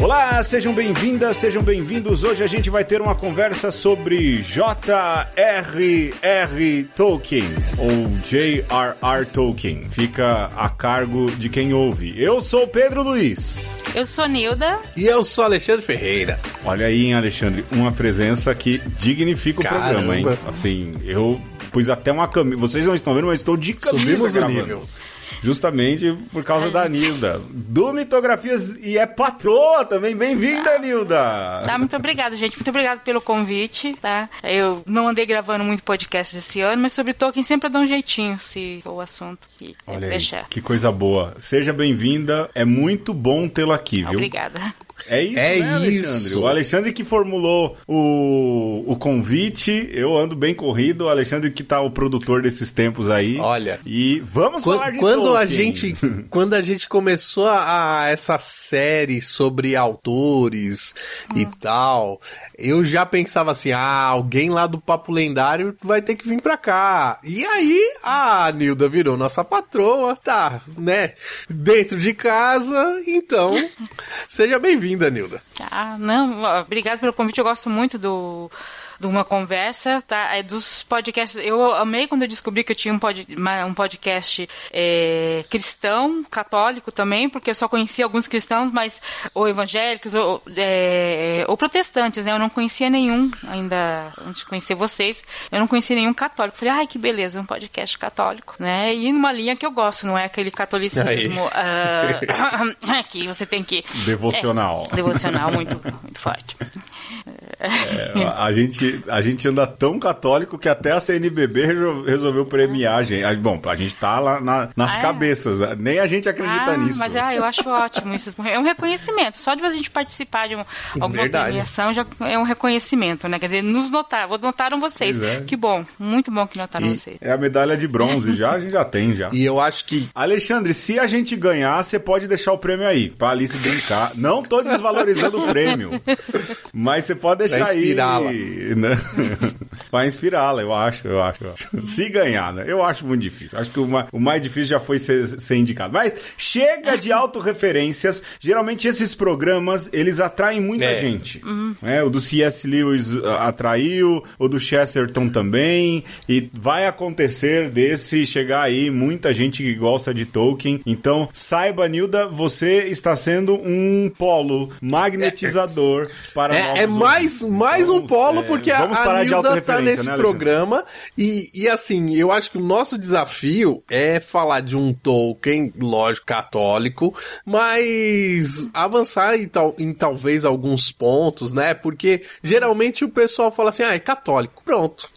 Olá, sejam bem-vindas, sejam bem-vindos. Hoje a gente vai ter uma conversa sobre J.R.R. Tolkien ou J.R.R. Tolkien. Fica a cargo de quem ouve. Eu sou Pedro Luiz. Eu sou Nilda. E eu sou Alexandre Ferreira. Olha aí, hein, Alexandre, uma presença que dignifica o Caramba. programa, hein? Assim, eu pus até uma camisa. Vocês não estão vendo, mas estou de camisa Subimos o gravando. nível. Justamente por causa da Nilda. Do Mitografias e é patroa também. Bem-vinda, Nilda! Tá, muito obrigada, gente. Muito obrigada pelo convite, tá? Eu não andei gravando muito podcast esse ano, mas sobre Tolkien sempre dou um jeitinho, se for o assunto que Olha aí, deixar. que coisa boa. Seja bem-vinda. É muito bom tê-la aqui, viu? Obrigada. É isso, É né, Alexandre? isso. O Alexandre que formulou o, o convite. Eu ando bem corrido. O Alexandre que tá o produtor desses tempos aí. Olha. E vamos falar Quando, de quando a gente quando a gente começou a, a essa série sobre autores e tal, eu já pensava assim, ah, alguém lá do Papo Lendário vai ter que vir pra cá. E aí a Nilda virou nossa patroa, tá, né? Dentro de casa, então seja bem-vinda, Nilda. Ah, não, obrigado pelo convite. Eu gosto muito do de uma conversa, tá? É dos podcasts. Eu amei quando eu descobri que eu tinha um, pod, um podcast é, cristão, católico também, porque eu só conhecia alguns cristãos, mas ou evangélicos ou, é, ou protestantes, né? Eu não conhecia nenhum ainda antes de conhecer vocês. Eu não conhecia nenhum católico. Falei, ai que beleza, um podcast católico, né? E numa linha que eu gosto, não é aquele catolicismo ah, que você tem que Devocional. é, devocional muito, muito forte. É, a, gente, a gente anda tão católico que até a CNBB resol- resolveu premiar a gente. Bom, a gente tá lá na- nas Ah, é? cabeças. né? Nem a gente acredita ah, nisso. Mas ah, eu acho ótimo isso. É um reconhecimento. Só de a gente participar de um, alguma Verdade. premiação já é um reconhecimento, né? Quer dizer, nos notar, notaram vocês. É. Que bom, muito bom que notaram E- vocês. É a medalha de bronze, já a gente já tem já. E eu acho que Alexandre, se a gente ganhar, você pode deixar o prêmio aí, pra Alice brincar. Não tô desvalorizando o prêmio, mas você pode deixar Pra inspirá-la. aí, né? Pra inspirá-la, eu acho, eu acho, eu acho. Se ganhar, né? Eu acho muito difícil. Acho que o ma- o mais difícil já foi ser, ser indicado. Mas chega de autorreferências. Geralmente esses programas, eles atraem muita É. gente. né? O do C.S. Lewis ah, atraiu, o do Chesterton também. E vai acontecer desse chegar aí muita gente que gosta de Tolkien. Então, saiba, Nilda, você está sendo um polo magnetizador para É, novos é mais, mais um Vamos, polo, é, porque a, Nilda tá nesse né, programa. E, e assim, eu acho que o nosso desafio é falar de um Tolkien, lógico, católico, mas avançar em, tal, em talvez alguns pontos, né? Porque geralmente o pessoal fala assim, ah, é católico. Pronto.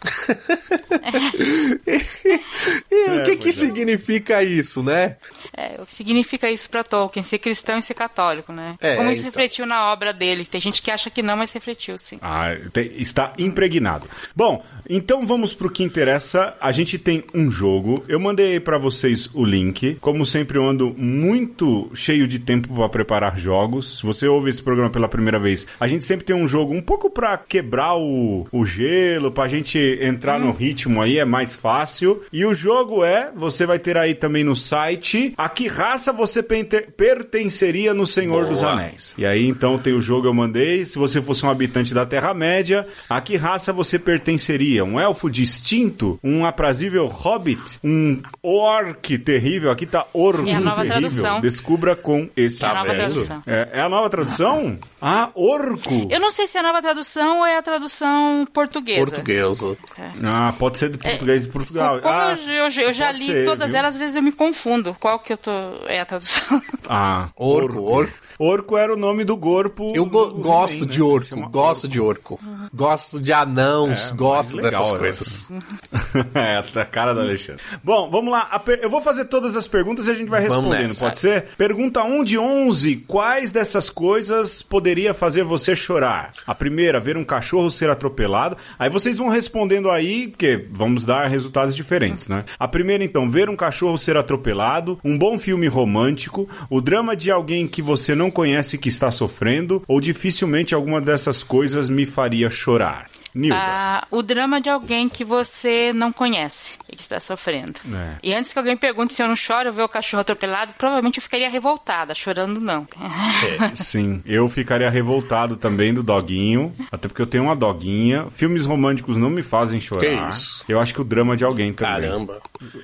e o É, que que é. significa isso, né? É, o que significa isso pra Tolkien? Ser cristão e ser católico, né? É, Como isso então. refletiu na obra dele. Tem gente que acha que não, mas refletiu, sim. Ah, te- está impregnado. Bom, então vamos pro que interessa. A gente tem um jogo. Eu mandei para vocês o link. Como sempre, eu ando muito cheio de tempo para preparar jogos. Se você ouve esse programa pela primeira vez, a gente sempre tem um jogo um pouco para quebrar o, o gelo, pra gente entrar no ritmo aí, é mais fácil. E o jogo é, você vai ter aí também no site, a que raça você pertenceria no Senhor dos Boa. Anéis. E aí, então, tem o jogo eu mandei. Se você fosse um habitante da Terra-média, a que raça você pertenceria? Um elfo distinto? Um aprazível hobbit? Um orc terrível? Aqui tá orco É terrível. tradução. Descubra com este É a nova verso. tradução. É, é a nova tradução? Ah, orco. Eu não sei se é a nova tradução ou é a tradução portuguesa. Portuguesa. Ah, pode ser de português de Portugal. É. Como ah, eu, eu- eu já li ser, todas viu? elas, às vezes eu me confundo. Qual que eu tô. É a tradução? ah, Orco, orco. Orco era o nome do corpo. Eu go- do gosto He-Man, de né? orco, Chama gosto de orco. Gosto de anãos, É, gosto legal, dessas eu coisas. é, a cara do Alexandre. Bom, vamos lá. Per- Eu vou fazer todas as perguntas e a gente vai respondendo, pode ser? Pergunta 1 de 11. Quais dessas coisas poderia fazer você chorar? A primeira, ver um cachorro ser atropelado. Aí vocês vão respondendo aí, porque vamos dar resultados diferentes, né? A primeira, então, ver um cachorro ser atropelado, um bom filme romântico, o drama de alguém que você não conhece que está sofrendo, ou dificilmente alguma dessas coisas me faria chorar. Nilda. Ah, o drama de alguém que você não conhece. E que está sofrendo. É. E antes que alguém pergunte se eu não choro eu ver o cachorro atropelado, provavelmente eu ficaria revoltada, chorando não. Sim, eu ficaria revoltado também do doguinho, até porque eu tenho uma doguinha. Filmes românticos não me fazem chorar. Que isso? Eu acho que o drama de alguém também. Caramba.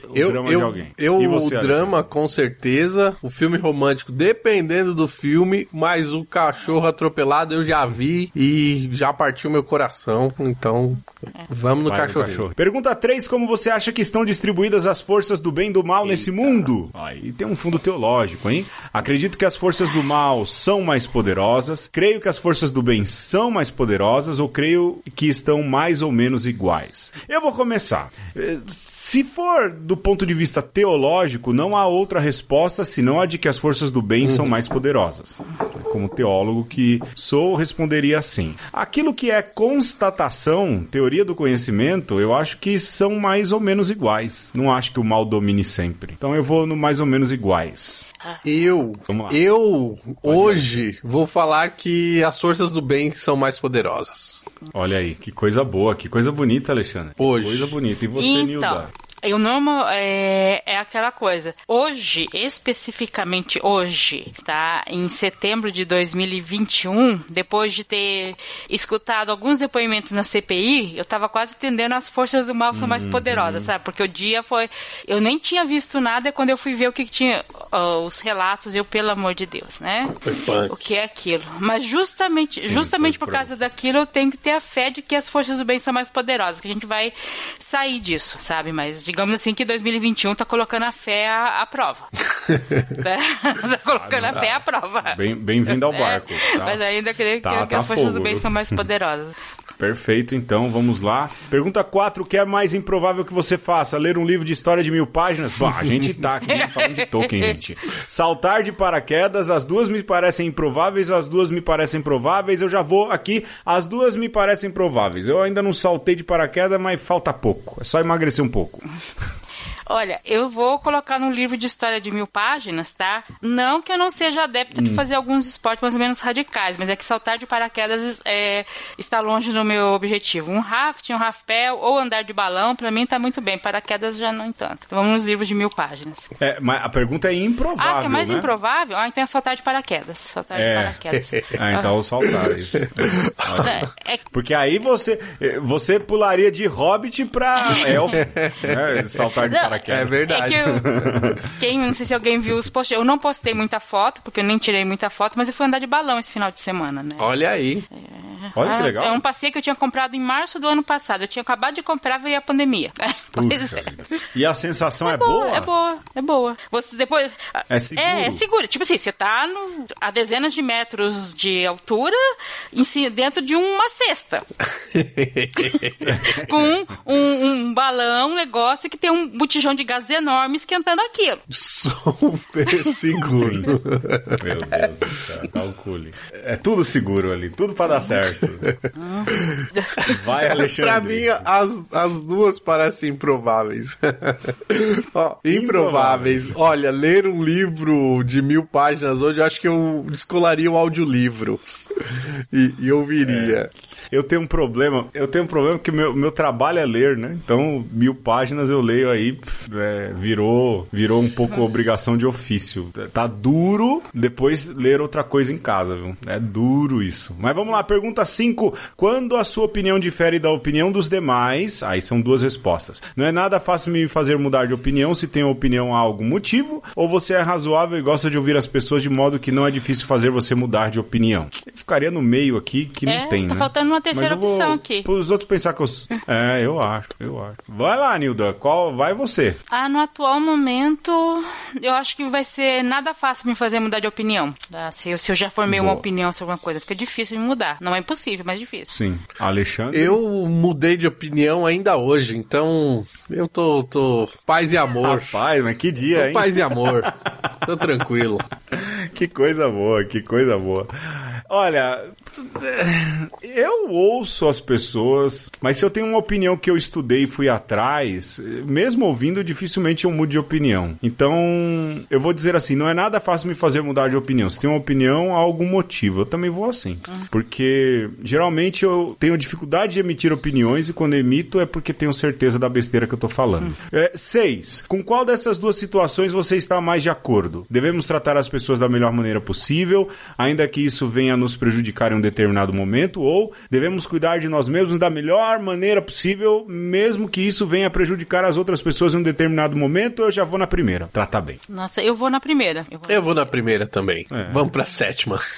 O Eu, drama de eu, alguém. eu E você, o drama, com certeza. O filme romântico, dependendo do filme, mas o cachorro atropelado eu já vi e já partiu meu coração. Então, vamos no Vai no cachorro. Pergunta 3. Como você acha que estão distribuídas as forças do bem e do mal nesse mundo? Aí tem um fundo teológico, hein? Acredito que as forças do mal são mais poderosas. Creio que as forças do bem são mais poderosas ou creio que estão mais ou menos iguais. Eu vou começar. Se for do ponto de vista teológico, não há outra resposta senão a de que as forças do bem são mais poderosas. Como teólogo que sou, responderia assim. Aquilo que é constatação, teoria do conhecimento, eu acho que são mais ou menos iguais. Não acho que o mal domine sempre. Então eu vou no mais ou menos iguais. Eu, eu hoje vou falar que as forças do bem são mais poderosas. Olha aí, que coisa boa, que coisa bonita, Alexandre. Que Hoje. Coisa bonita. E você, Então, Nilda? Eu normal é, é aquela coisa. Hoje, especificamente hoje, tá? Em setembro de 2021, depois de ter escutado alguns depoimentos na CPI, eu tava quase entendendo as forças do mal são Uhum. mais poderosas, sabe? Porque o dia foi. Eu nem tinha visto nada quando eu fui ver o que, que tinha, ó, os relatos, eu, pelo amor de Deus, né? O que é aquilo? Mas justamente, justamente foi por causa daquilo, eu tenho que ter a fé de que as forças do bem são mais poderosas, que a gente vai sair disso, sabe? Mas digamos assim que 2021 tá colocando a fé à, à prova. Né? tá colocando a fé à prova. Bem- bem-vindo ao É, barco, tá? Mas ainda creio Tá- que, que tá as forças fogo, do bem são mais poderosas. Perfeito, então vamos lá. Pergunta 4: o que é mais improvável que você faça? Ler um livro de história de mil páginas? Bom, a gente tá aqui falando de Tolkien, gente. Saltar de paraquedas, as duas me parecem improváveis, as duas me parecem prováveis. Eu já vou aqui, as duas me parecem prováveis. Eu ainda não saltei de paraquedas, mas falta pouco. É só emagrecer um pouco. Olha, eu vou colocar no livro de história de mil páginas, tá? Não que eu não seja adepta Hum. de fazer alguns esportes mais ou menos radicais, mas é que saltar de paraquedas é, está longe do meu objetivo. Um rafting, um rapel ou andar de balão, pra mim tá muito bem. Paraquedas já não tanto. Então vamos nos livros de mil páginas. É, mas a pergunta é improvável. ah, que é mais né? improvável? Ah, então é saltar de paraquedas. Saltar É. de paraquedas. Ah, então saltar isso. É, é- Porque aí você você pularia de hobbit pra elfo, né? Saltar de Não, paraquedas. É verdade. É que eu, quem, não sei se alguém viu os posts, eu não postei muita foto, porque eu nem tirei muita foto, mas eu fui andar de balão esse final de semana, né? Olha aí. Olha que Ah, legal. É um passeio que eu tinha comprado em março do ano passado. Eu tinha acabado de comprar, veio a pandemia. pois é. E a sensação é, boa, é boa, é boa. Você depois. É seguro? É, é seguro. Tipo assim, você tá no- a dezenas de metros de altura em si- dentro de uma cesta. com um, um balão, um negócio que tem um botijão de gás enorme esquentando aquilo. Super seguro. Meu Deus do céu, calcule. É tudo seguro ali, tudo pra dar certo. Vai, Alexandre. pra mim, as, as duas parecem improváveis. Ó, improváveis. Olha, ler um livro de mil páginas hoje, eu acho que eu descolaria o audiolivro. E, e ouviria. Eu tenho um problema, eu tenho um problema que meu, meu trabalho é ler, né? Então, mil páginas eu leio aí, pff, é, virou, virou um pouco obrigação de ofício. Tá duro depois ler outra coisa em casa, viu? É duro isso. Mas vamos lá, pergunta 5. Quando a sua opinião difere da opinião dos demais, aí são duas respostas. Não é nada fácil me fazer mudar de opinião se tem opinião há algum motivo, ou você é razoável e gosta de ouvir as pessoas de modo que não é difícil fazer você mudar de opinião. Eu ficaria no meio aqui que É, não tem, tá né? faltando uma terceira Mas eu vou- opção aqui. Os outros pensar que eu. É, eu acho, eu acho. Vai lá, Nilda. Qual vai você? Ah, no atual momento, eu acho que vai ser nada fácil me fazer mudar de opinião. tá? Se, eu, se eu já formei uma Boa. opinião sobre alguma coisa, fica difícil de mudar. Não é impossível, mas difícil. Sim. Alexandre. Eu mudei de opinião ainda hoje, então eu tô, tô paz e amor. Rapaz, mas que dia, Tô hein? paz e amor. tô tranquilo. que coisa boa, que coisa boa. Olha, Eu ouço as pessoas, mas se eu tenho uma opinião que eu estudei e fui atrás, mesmo ouvindo, dificilmente eu mudo de opinião. Então, eu vou dizer assim, não é nada fácil me fazer mudar de opinião. Se tem uma opinião, há algum motivo. Eu também vou assim. Porque, geralmente, eu tenho dificuldade de emitir opiniões e quando emito é porque tenho certeza da besteira que eu tô falando. É, seis. Com qual dessas duas situações você está mais de acordo? Devemos tratar as pessoas da melhor maneira possível, ainda que isso venha a nos prejudicar em um determinado momento, ou devemos cuidar de nós mesmos da melhor maneira possível, mesmo que isso venha a prejudicar as outras pessoas em um determinado momento, eu já vou na primeira. Tratar bem. Nossa, eu vou na primeira. Eu vou, Eu vou na primeira também. É. Vamos pra sétima.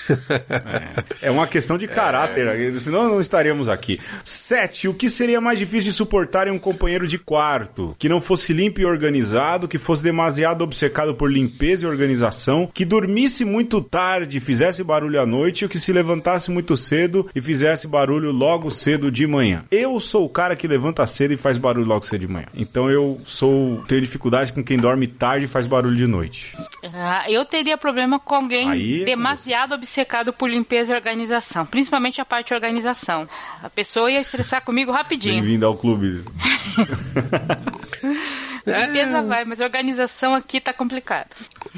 É uma questão de caráter, senão não estaríamos aqui. Sete, o que seria mais difícil de suportar em um companheiro de quarto? Que não fosse limpo e organizado, que fosse demasiado obcecado por limpeza e organização, que dormisse muito tarde, fizesse barulho à noite, ou que se levantasse muito cedo e fizesse barulho logo cedo de manhã. Eu sou o cara que levanta cedo e faz barulho logo cedo de manhã. Então eu sou tenho dificuldade com quem dorme tarde e faz barulho de noite. Ah, eu teria problema com alguém Aí é demasiado obcecado por limpeza e organização, principalmente a parte de organização. A pessoa ia estressar comigo rapidinho. Bem-vindo ao clube. Limpeza vai, mas organização aqui tá complicado.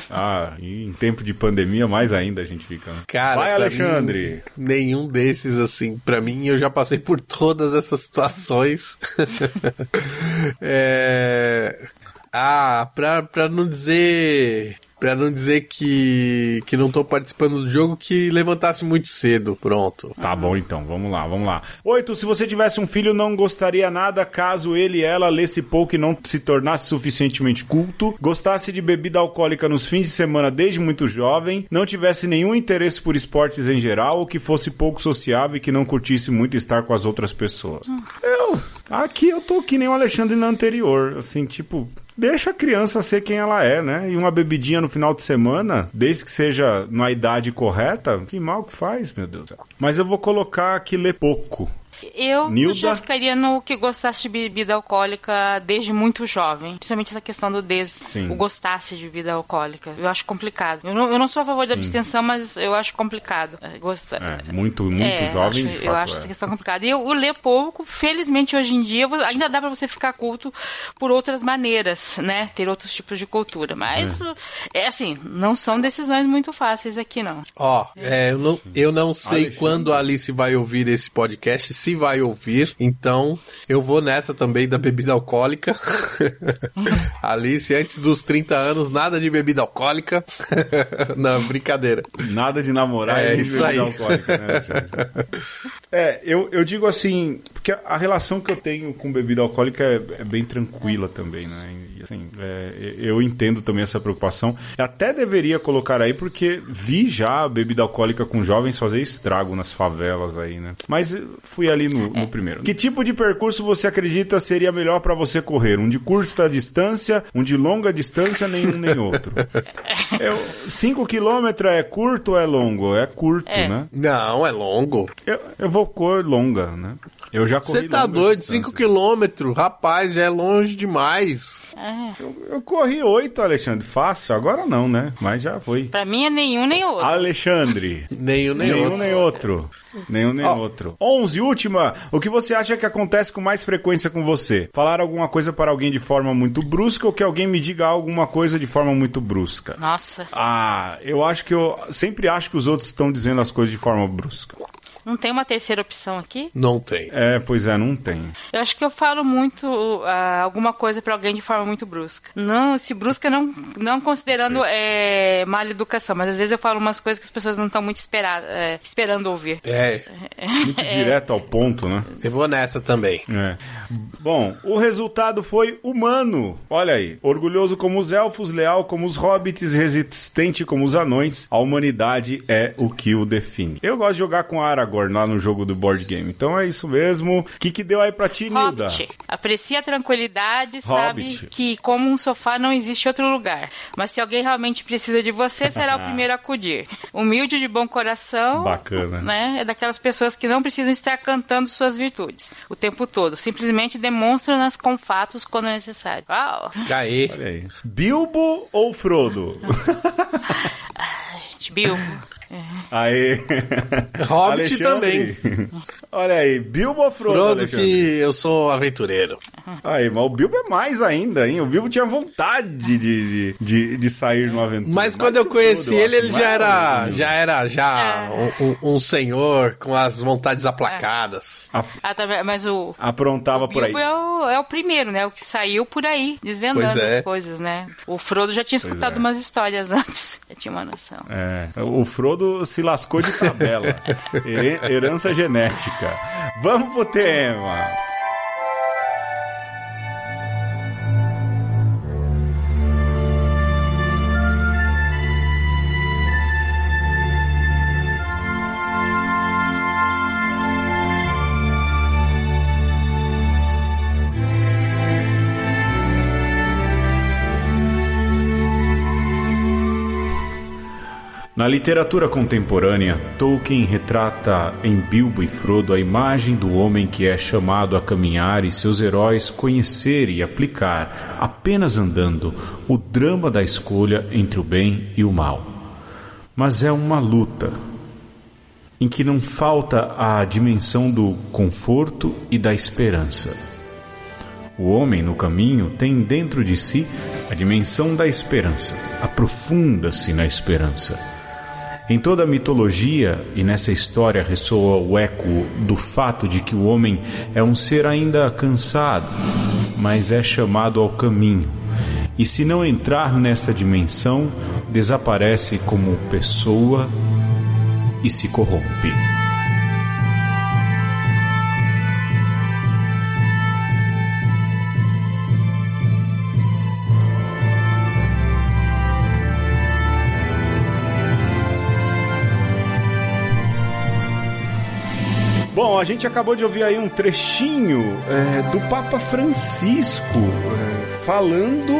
Ah, e em tempo de pandemia mais ainda a gente fica. né? Cara, Vai, Alexandre. mim, nenhum desses, assim. Pra mim, eu já passei por todas essas situações. é... Ah, pra, pra não dizer. Pra não dizer que, que não tô participando do jogo, que levantasse muito cedo. Pronto. Tá bom, então, vamos lá, vamos lá. Oito, se você tivesse um filho, não gostaria nada caso ele e ela lesse pouco e não se tornasse suficientemente culto, gostasse de bebida alcoólica nos fins de semana desde muito jovem, não tivesse nenhum interesse por esportes em geral, ou que fosse pouco sociável e que não curtisse muito estar com as outras pessoas. Eu, aqui eu tô que nem o Alexandre na anterior, assim, tipo, deixa a criança ser quem ela é, né? E uma bebidinha no final de semana, desde que seja na idade correta, que mal que faz, meu Deus. Mas eu vou colocar que lê pouco. Eu Nilda? já ficaria no que gostasse de bebida alcoólica desde muito jovem. Principalmente essa questão do des, Sim. o gostasse de bebida alcoólica. Eu acho complicado. Eu não, eu não sou a favor da abstenção, mas eu acho complicado. É, Gosta, É, muito, muito É, jovem, acho- de Eu fato, acho é. essa questão complicada. E eu, eu ler pouco, felizmente hoje em dia, ainda dá pra você ficar culto por outras maneiras, né? Ter outros tipos de cultura. Mas, é, assim, não são decisões muito fáceis aqui, não. Ó, é, eu, não, eu não sei Alexandre. quando a Alice vai ouvir esse podcast, se vai ouvir, então eu vou nessa também da bebida alcoólica. Alice, antes dos 30 anos, nada de bebida alcoólica. não, brincadeira. Nada de namorar É, e isso bebida aí. alcoólica, né? É, eu, eu digo assim, porque a relação que eu tenho com bebida alcoólica é, é bem tranquila também, né? E, assim, é, eu entendo também essa preocupação. Até deveria colocar aí, porque vi já bebida alcoólica com jovens fazer estrago nas favelas aí, né? Mas fui ali no, no primeiro. Que tipo de percurso você acredita seria melhor pra você correr? Um de curta distância, um de longa distância, nenhum nem outro? 5 quilômetros é curto ou é longo? É curto, É. né? Não, é longo. Eu, eu vou cor longa, né? Eu já corri Você tá doido, distâncias. 5 quilômetros, rapaz, já é longe demais. É. Eu, eu corri oito, Alexandre. Fácil, agora não, né? Mas já foi. Pra mim é nenhum nem outro. Alexandre. Nem um nem Nenhum outro. nem outro. Nenhum nem Ó. outro. 11, última. O que você acha que acontece com mais frequência com você? Falar alguma coisa para alguém de forma muito brusca ou que alguém me diga alguma coisa de forma muito brusca? Nossa, Ah, eu acho que eu sempre acho que os outros estão dizendo as coisas de forma brusca. Não tem uma terceira opção aqui? Não tem. É, pois é, não tem. Eu acho que eu falo muito ah, alguma coisa pra alguém de forma muito brusca. Não, se brusca não, não considerando é, mal educação, mas às vezes eu falo umas coisas que as pessoas não estão muito esperar, é, esperando ouvir. É, Muito direto ao ponto, né? eu vou nessa também. É. Bom, o resultado foi humano. Olha aí. Orgulhoso como os elfos, leal como os hobbits, resistente como os anões. A humanidade é o que o define. Eu gosto de jogar com Aragorn lá no jogo do board game. Então é isso mesmo. O que, que deu aí pra ti, Nilda? Hobbit. Aprecia a tranquilidade, Hobbit. sabe que como um sofá não existe outro lugar. Mas se alguém realmente precisa de você, será o primeiro a acudir. Humilde de bom coração. Bacana. Né? É daquelas pessoas que não precisam estar cantando suas virtudes o tempo todo. Simplesmente demonstram-nas com fatos quando é necessário. Uau! Olha aí. Bilbo ou Frodo? Bilbo. Aê. Hobbit também. Olha aí, Bilbo ou Frodo? Frodo Alexandre? que eu sou aventureiro. Aí, mas o Bilbo é mais ainda, hein? O Bilbo tinha vontade de, de, de, de sair no aventura. Mas Mais quando eu conheci Frodo, ele, eu ele já era, é? já era já um, um- um senhor com as vontades aplacadas. A- Ah, tá, mas o. aprontava o por aí. Bilbo é o, é o primeiro, né? O que saiu por aí, desvendando é. as coisas, né? O Frodo já tinha escutado é. umas histórias antes. Já tinha uma noção. É, o Frodo se lascou de tabela. Herança genética. Vamos pro tema. Na literatura contemporânea, Tolkien retrata em Bilbo e Frodo a imagem do homem que é chamado a caminhar e seus heróis conhecer e aplicar, apenas andando, o drama da escolha entre o bem e o mal. Mas é uma luta em que não falta a dimensão do conforto e da esperança. O homem no caminho tem dentro de si a dimensão da esperança, aprofunda-se na esperança. Em toda a mitologia e nessa história ressoa o eco do fato de que o homem é um ser ainda cansado, mas é chamado ao caminho. E se não entrar nessa dimensão, desaparece como pessoa e se corrompe. Bom, a gente acabou de ouvir aí um trechinho é, do Papa Francisco é, falando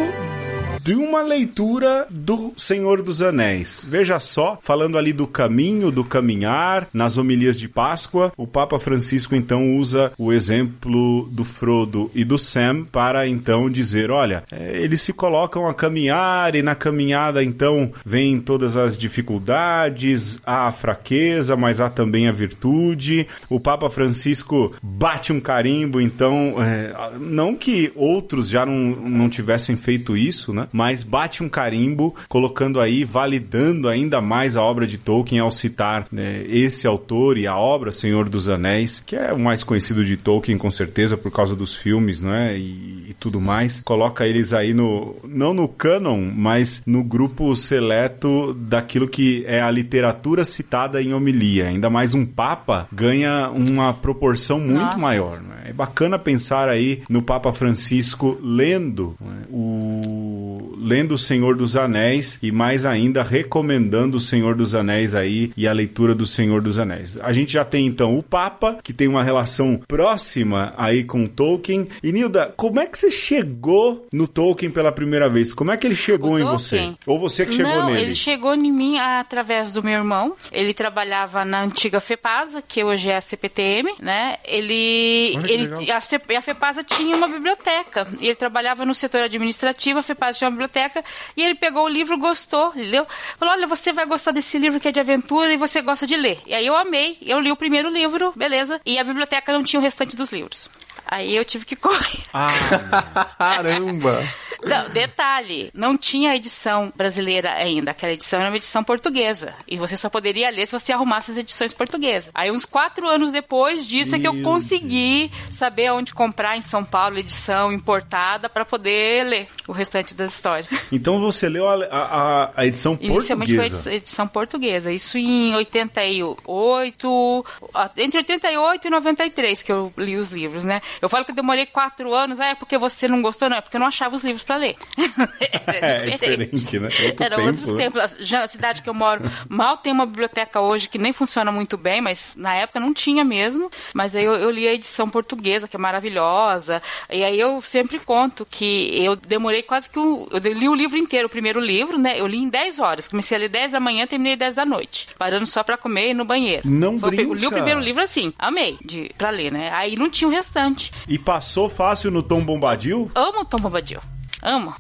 de uma leitura do Senhor dos Anéis. Veja só, falando ali do caminho, do caminhar, nas homilias de Páscoa, o Papa Francisco então usa o exemplo do Frodo e do Sam para então dizer, olha, é, eles se colocam a caminhar e na caminhada então vem todas as dificuldades, há a fraqueza, mas há também a virtude. O Papa Francisco bate um carimbo, então, é, não que outros já não, não tivessem feito isso, né? Mas bate um carimbo, colocando aí, validando ainda mais a obra de Tolkien ao citar né, esse autor e a obra Senhor dos Anéis, que é o mais conhecido de Tolkien, com certeza, por causa dos filmes, né? E, e tudo mais. Coloca eles aí no. não no canon, mas no grupo seleto daquilo que é a literatura citada em homilia. Ainda mais um Papa ganha uma proporção muito Nossa. maior. Né? É bacana pensar aí no Papa Francisco lendo né, o lendo o Senhor dos Anéis e mais ainda recomendando o Senhor dos Anéis aí e a leitura do Senhor dos Anéis. A gente já tem então o Papa, que tem uma relação próxima aí com Tolkien. E Nilda, como é que você chegou no Tolkien pela primeira vez? Como é que ele chegou O em Tolkien? você? Ou você que chegou Não, nele? ele chegou em mim através do meu irmão. Ele trabalhava na antiga FEPASA, que hoje é a CPTM, né? Ele, ele a, a FEPASA tinha uma biblioteca. E ele trabalhava no setor administrativo, a FEPASA tinha uma biblioteca, e ele pegou o livro, gostou, leu. Falou: "Olha, você vai gostar desse livro que é de aventura e você gosta de ler". E aí eu amei, eu li o primeiro livro, beleza? E a biblioteca não tinha o restante dos livros. Aí eu tive que correr. Ah, Caramba! Não, detalhe, não tinha edição brasileira ainda. Aquela edição era uma edição portuguesa. E você só poderia ler se você arrumasse as edições portuguesas. Aí, uns quatro anos depois disso, é que eu Meu consegui saber onde comprar em São Paulo edição importada para poder ler o restante das histórias. então você leu a, a- a edição Inicialmente foi portuguesa. edi- edição portuguesa. Isso em 88, ah, entre 88 e 93 que eu li os livros, né? Eu falo que eu demorei quatro anos, ah, é porque você não gostou, não, é porque eu não achava os livros para ler. É, diferente, né? Outro Eram tempo, outros né? tempos. Já a cidade que eu moro mal tem uma biblioteca hoje que nem funciona muito bem, mas na época não tinha mesmo. Mas aí eu, eu li a edição portuguesa, que é maravilhosa. E aí eu sempre conto que eu demorei quase que um. Eu li o livro inteiro, o primeiro livro, né? Eu li em 10 horas. Comecei a ler 10 da manhã, terminei 10 da noite. Parando só pra comer e no banheiro. Não Foi o Eu li brinca. o primeiro livro assim, amei, de, pra ler, né? Aí não tinha o restante. E passou fácil no Tom Bombadil? Amo Tom Bombadil. Amo.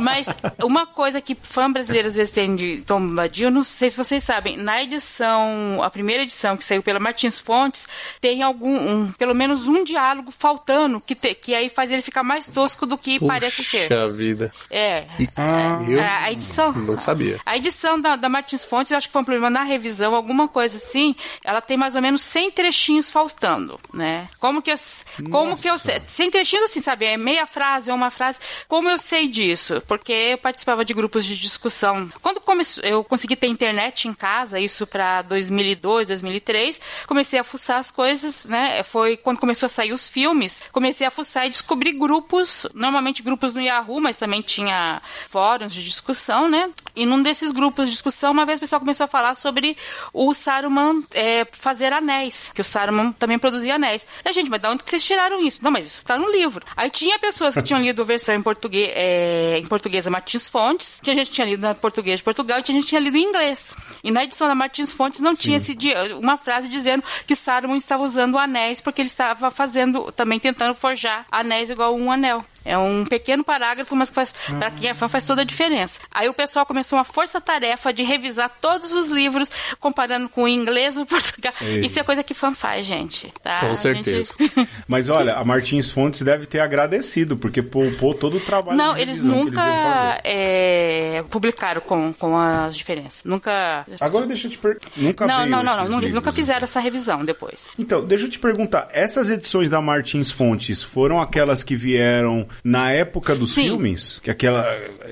Mas uma coisa que fã brasileiro às vezes tem de Tom Bombadil, não sei se vocês sabem, na edição, a primeira edição que saiu pela Martins Fontes, tem algum, um, pelo menos um diálogo faltando, que, te, que aí faz ele ficar mais tosco do que Puxa parece ser. Puxa vida. É. Ah, eu a, a edição. Não sabia. A edição da, da Martins Fontes, eu acho que foi um problema na revisão, alguma coisa assim. Ela tem mais ou menos 100 trechinhos faltando, né? Como que eu, como que eu sei? 100 trechinhos assim, sabe? É meia frase ou uma frase. Como eu sei disso? Porque eu participava de grupos de discussão. Quando eu consegui ter internet em casa, isso para 2002, 2003, comecei a fuçar as coisas, né? Foi quando começou a sair os filmes, comecei a fuçar e descobri grupos, normalmente grupos no Yahoo, mas também tinha fóruns de discussão, né? E num desses grupos de discussão, uma vez o pessoal começou a falar sobre o Saruman é, fazer anéis, que o Saruman também produzia anéis. E a gente, mas de onde que vocês tiraram isso? Não, mas isso está no livro. Aí tinha pessoas que tinham lido a versão em português, é, em portuguesa Martins Fontes, tinha gente que tinha lido na português de Portugal e tinha gente que tinha lido em inglês. E na edição da Martins Fontes não tinha esse dia, uma frase dizendo que Saruman estava usando anéis porque ele estava fazendo, também tentando forjar anéis igual um anel. É um pequeno parágrafo, mas que faz, uhum. para quem é fã faz toda a diferença. Aí o pessoal começou uma força-tarefa de revisar todos os livros, comparando com o inglês e o português. Isso é coisa que fã faz, gente. Tá? Com certeza. Gente... mas olha, a Martins Fontes deve ter agradecido, porque poupou todo o trabalho Não, eles nunca eles é, publicaram com, com as diferenças. Nunca. Agora deixa eu te perguntar. Nunca não, não, não, não, Eles nunca né? fizeram essa revisão depois. Então, deixa eu te perguntar. Essas edições da Martins Fontes foram aquelas que vieram na época dos Sim. filmes, que aquela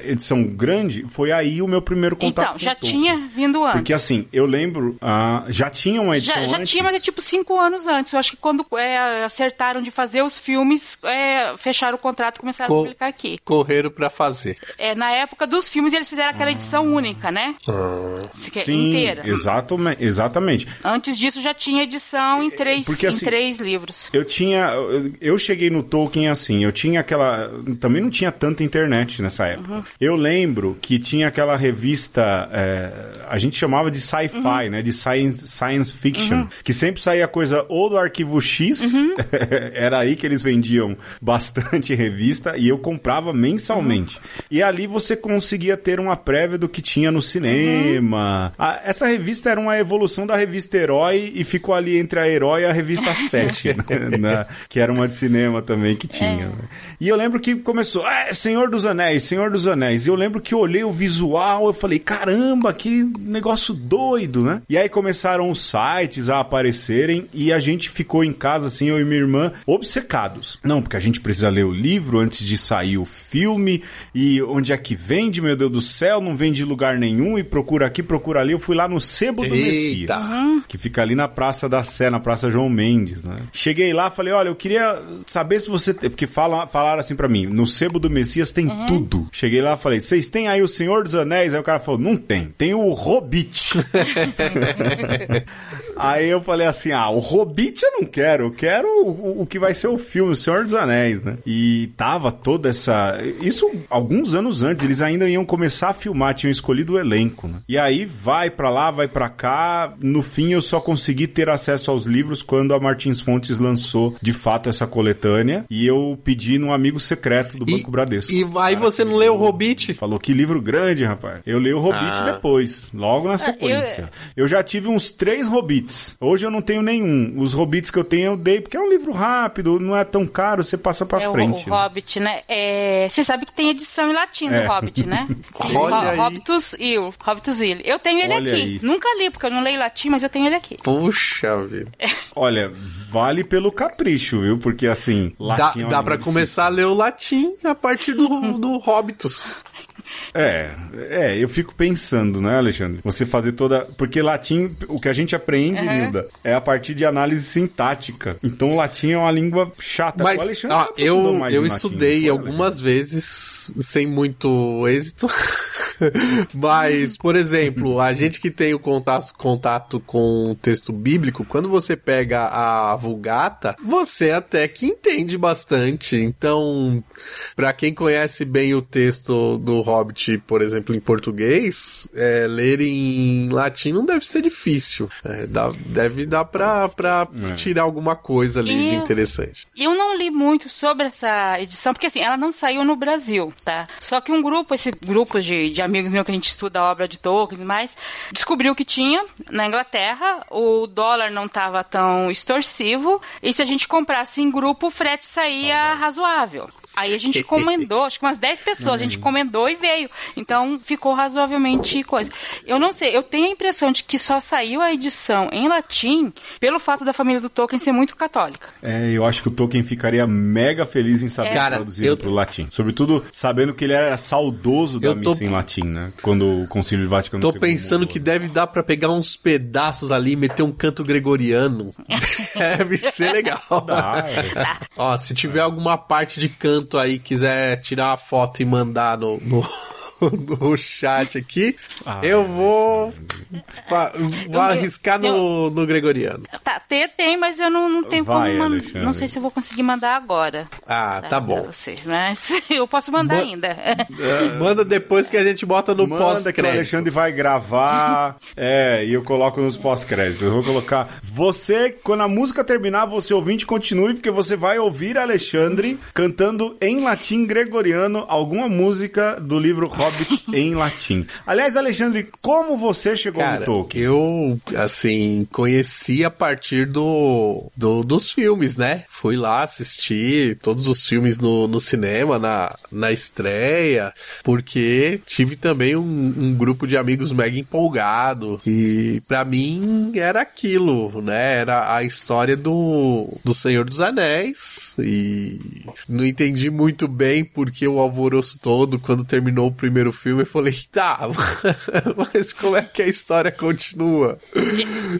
edição grande, foi aí o meu primeiro contato Então, já tinha vindo antes. Porque assim, eu lembro, ah, já tinha uma edição já, já antes. tinha, mas é tipo cinco anos antes. Eu acho que quando é, acertaram de fazer os filmes, é, fecharam o contrato e começaram Co a publicar aqui. Correram pra fazer. É, na época dos filmes, eles fizeram aquela edição única, né? Ah. Que é Sim, inteira. exatamente, exatamente. Antes disso já tinha edição em três, Porque, em assim, três livros. Eu tinha. eu- Eu cheguei no Tolkien assim, eu tinha aquela. Também não tinha tanta internet nessa época. Uhum. Eu lembro que tinha aquela revista. é, a gente chamava de sci-fi, Uhum. né? De science, science fiction. Que sempre saía coisa ou do arquivo X, Uhum. era aí que eles vendiam bastante revista, e eu comprava mensalmente. E ali você conseguia ter uma prévia do que tinha no cinema. Ah, essa revista era uma evolução da revista Herói e ficou ali entre a Herói e a revista 7, né? Na- que era uma de cinema também que tinha. né? E eu lembro que começou, ah, Senhor dos Anéis, Senhor dos Anéis. E eu lembro que eu olhei o visual, eu falei, caramba, que negócio doido, né? E aí começaram os sites a aparecerem e a gente ficou em casa, assim, eu e minha irmã, obcecados. Não, porque a gente precisa ler o livro antes de sair o filme e onde é que vende, meu Deus do céu, não vende em lugar nenhum e procura aqui, procura ali. Eu fui lá no Sebo do Eita. Messias, que fica ali na Praça da Sé, na Praça João Mendes, né? Cheguei lá, falei, olha, eu queria saber se você tem, porque falam, falaram assim pra mim, no Sebo do Messias tem tudo. Cheguei lá, falei, vocês têm aí o Senhor dos Anéis? Aí o cara falou, não tem, tem o Hobbit. aí eu falei assim, ah, o Hobbit eu não quero, eu quero o, o- que vai ser o filme, o Senhor dos Anéis, né? E tava toda essa... Isso alguns anos antes, eles ainda iam começar a filmar, tinham escolhido o elenco, né? E aí vai pra lá, vai pra cá, no fim eu só consegui ter acesso aos livros quando a Martins Fontes lançou, de fato, essa coletânea, e eu pedi num amigo secreto do E- Banco Bradesco. E aí você não leu o Hobbit? Falou que livro grande, rapaz. Eu li o Hobbit Ah. depois, logo na sequência. Eu... já tive uns três Hobbits. Hoje eu não tenho nenhum. Os Hobbits que eu tenho eu dei porque é um livro rápido, não é tão caro, você passa pra É o, frente. o né? Hobbit, né? É, você sabe que tem edição em latim É. do Hobbit, né? Olha Ho-. Hobbitus Il. Hobbitus Il. Eu tenho ele Olha aqui. aí. Nunca li, porque eu não leio latim, mas eu tenho ele aqui. Puxa vida. Olha, vale pelo capricho, viu? Porque assim, Dá, latim é uma dá pra língua começar a ler o latim a partir do, do Hobbitus. É, é, eu fico pensando, né, Alexandre? Você fazer toda. Porque latim, o que a gente aprende, Uhum. Nilda, é a partir de análise sintática. Então, o latim é uma língua chata. Mas O Alexandre já aprendeu eu, mais eu latim, estudei não foi, algumas vezes sem muito êxito. Mas, por exemplo, a gente que tem o contato, contato com o texto bíblico, quando você pega a Vulgata, você até que entende bastante. Então, para quem conhece bem o texto do Hobbit, por exemplo, em português, é, ler em latim não deve ser difícil. É, dá, deve dar pra, pra é. tirar alguma coisa ali e, de interessante. Eu não li muito sobre essa edição, porque assim, ela não saiu no Brasil, tá? Só que um grupo, esse grupo de, de amigos meus que a gente estuda a obra de Tolkien e mais, descobriu que tinha na Inglaterra, o dólar não estava tão extorsivo, e se a gente comprasse em grupo, o frete saía razoável. Aí a gente encomendou, acho que umas 10 pessoas, a gente encomendou e veio. Então ficou razoavelmente coisa. Eu não sei, eu tenho a impressão de que só saiu a edição em latim pelo fato da família do Tolkien ser muito católica. É, eu acho que o Tolkien ficaria mega feliz em saber é. Cara, traduzido eu... pro latim. Sobretudo sabendo que ele era saudoso da tô... missa em latim, né? Quando o Concílio de Vaticano Tô pensando que deve dar para pegar uns pedaços ali e meter um canto gregoriano. deve ser legal. Dá, é. Ó, se tiver alguma parte de canto aí quiser tirar uma foto e mandar no, no no chat aqui, ah, eu vou, vou arriscar no, no Gregoriano. Tá, tem, tem, mas eu não, não tenho Vai, como mandar. Não sei se eu vou conseguir mandar agora. Ah, tá, tá bom. Vocês, mas eu posso mandar Ma ainda. Manda depois que a gente bota no pós-crédito. o Alexandre vai gravar, é, e eu coloco nos pós-créditos. Eu vou colocar. Você, quando a música terminar, você ouvinte, continue, porque você vai ouvir Alexandre cantando em latim gregoriano alguma música do livro Hobbit em latim. Aliás, Alexandre, como você chegou Cara, no Tolkien? Eu, assim, conheci a partir do, do, dos filmes, né? Fui lá assistir todos os filmes no, no cinema, na, na estreia, porque tive também um, um grupo de amigos mega empolgado. E para mim era aquilo, né? Era a história do, do Senhor dos Anéis. E não entendi muito bem porque o alvoroço todo quando terminou o primeiro filme, eu falei, tá, mas como é que a história continua?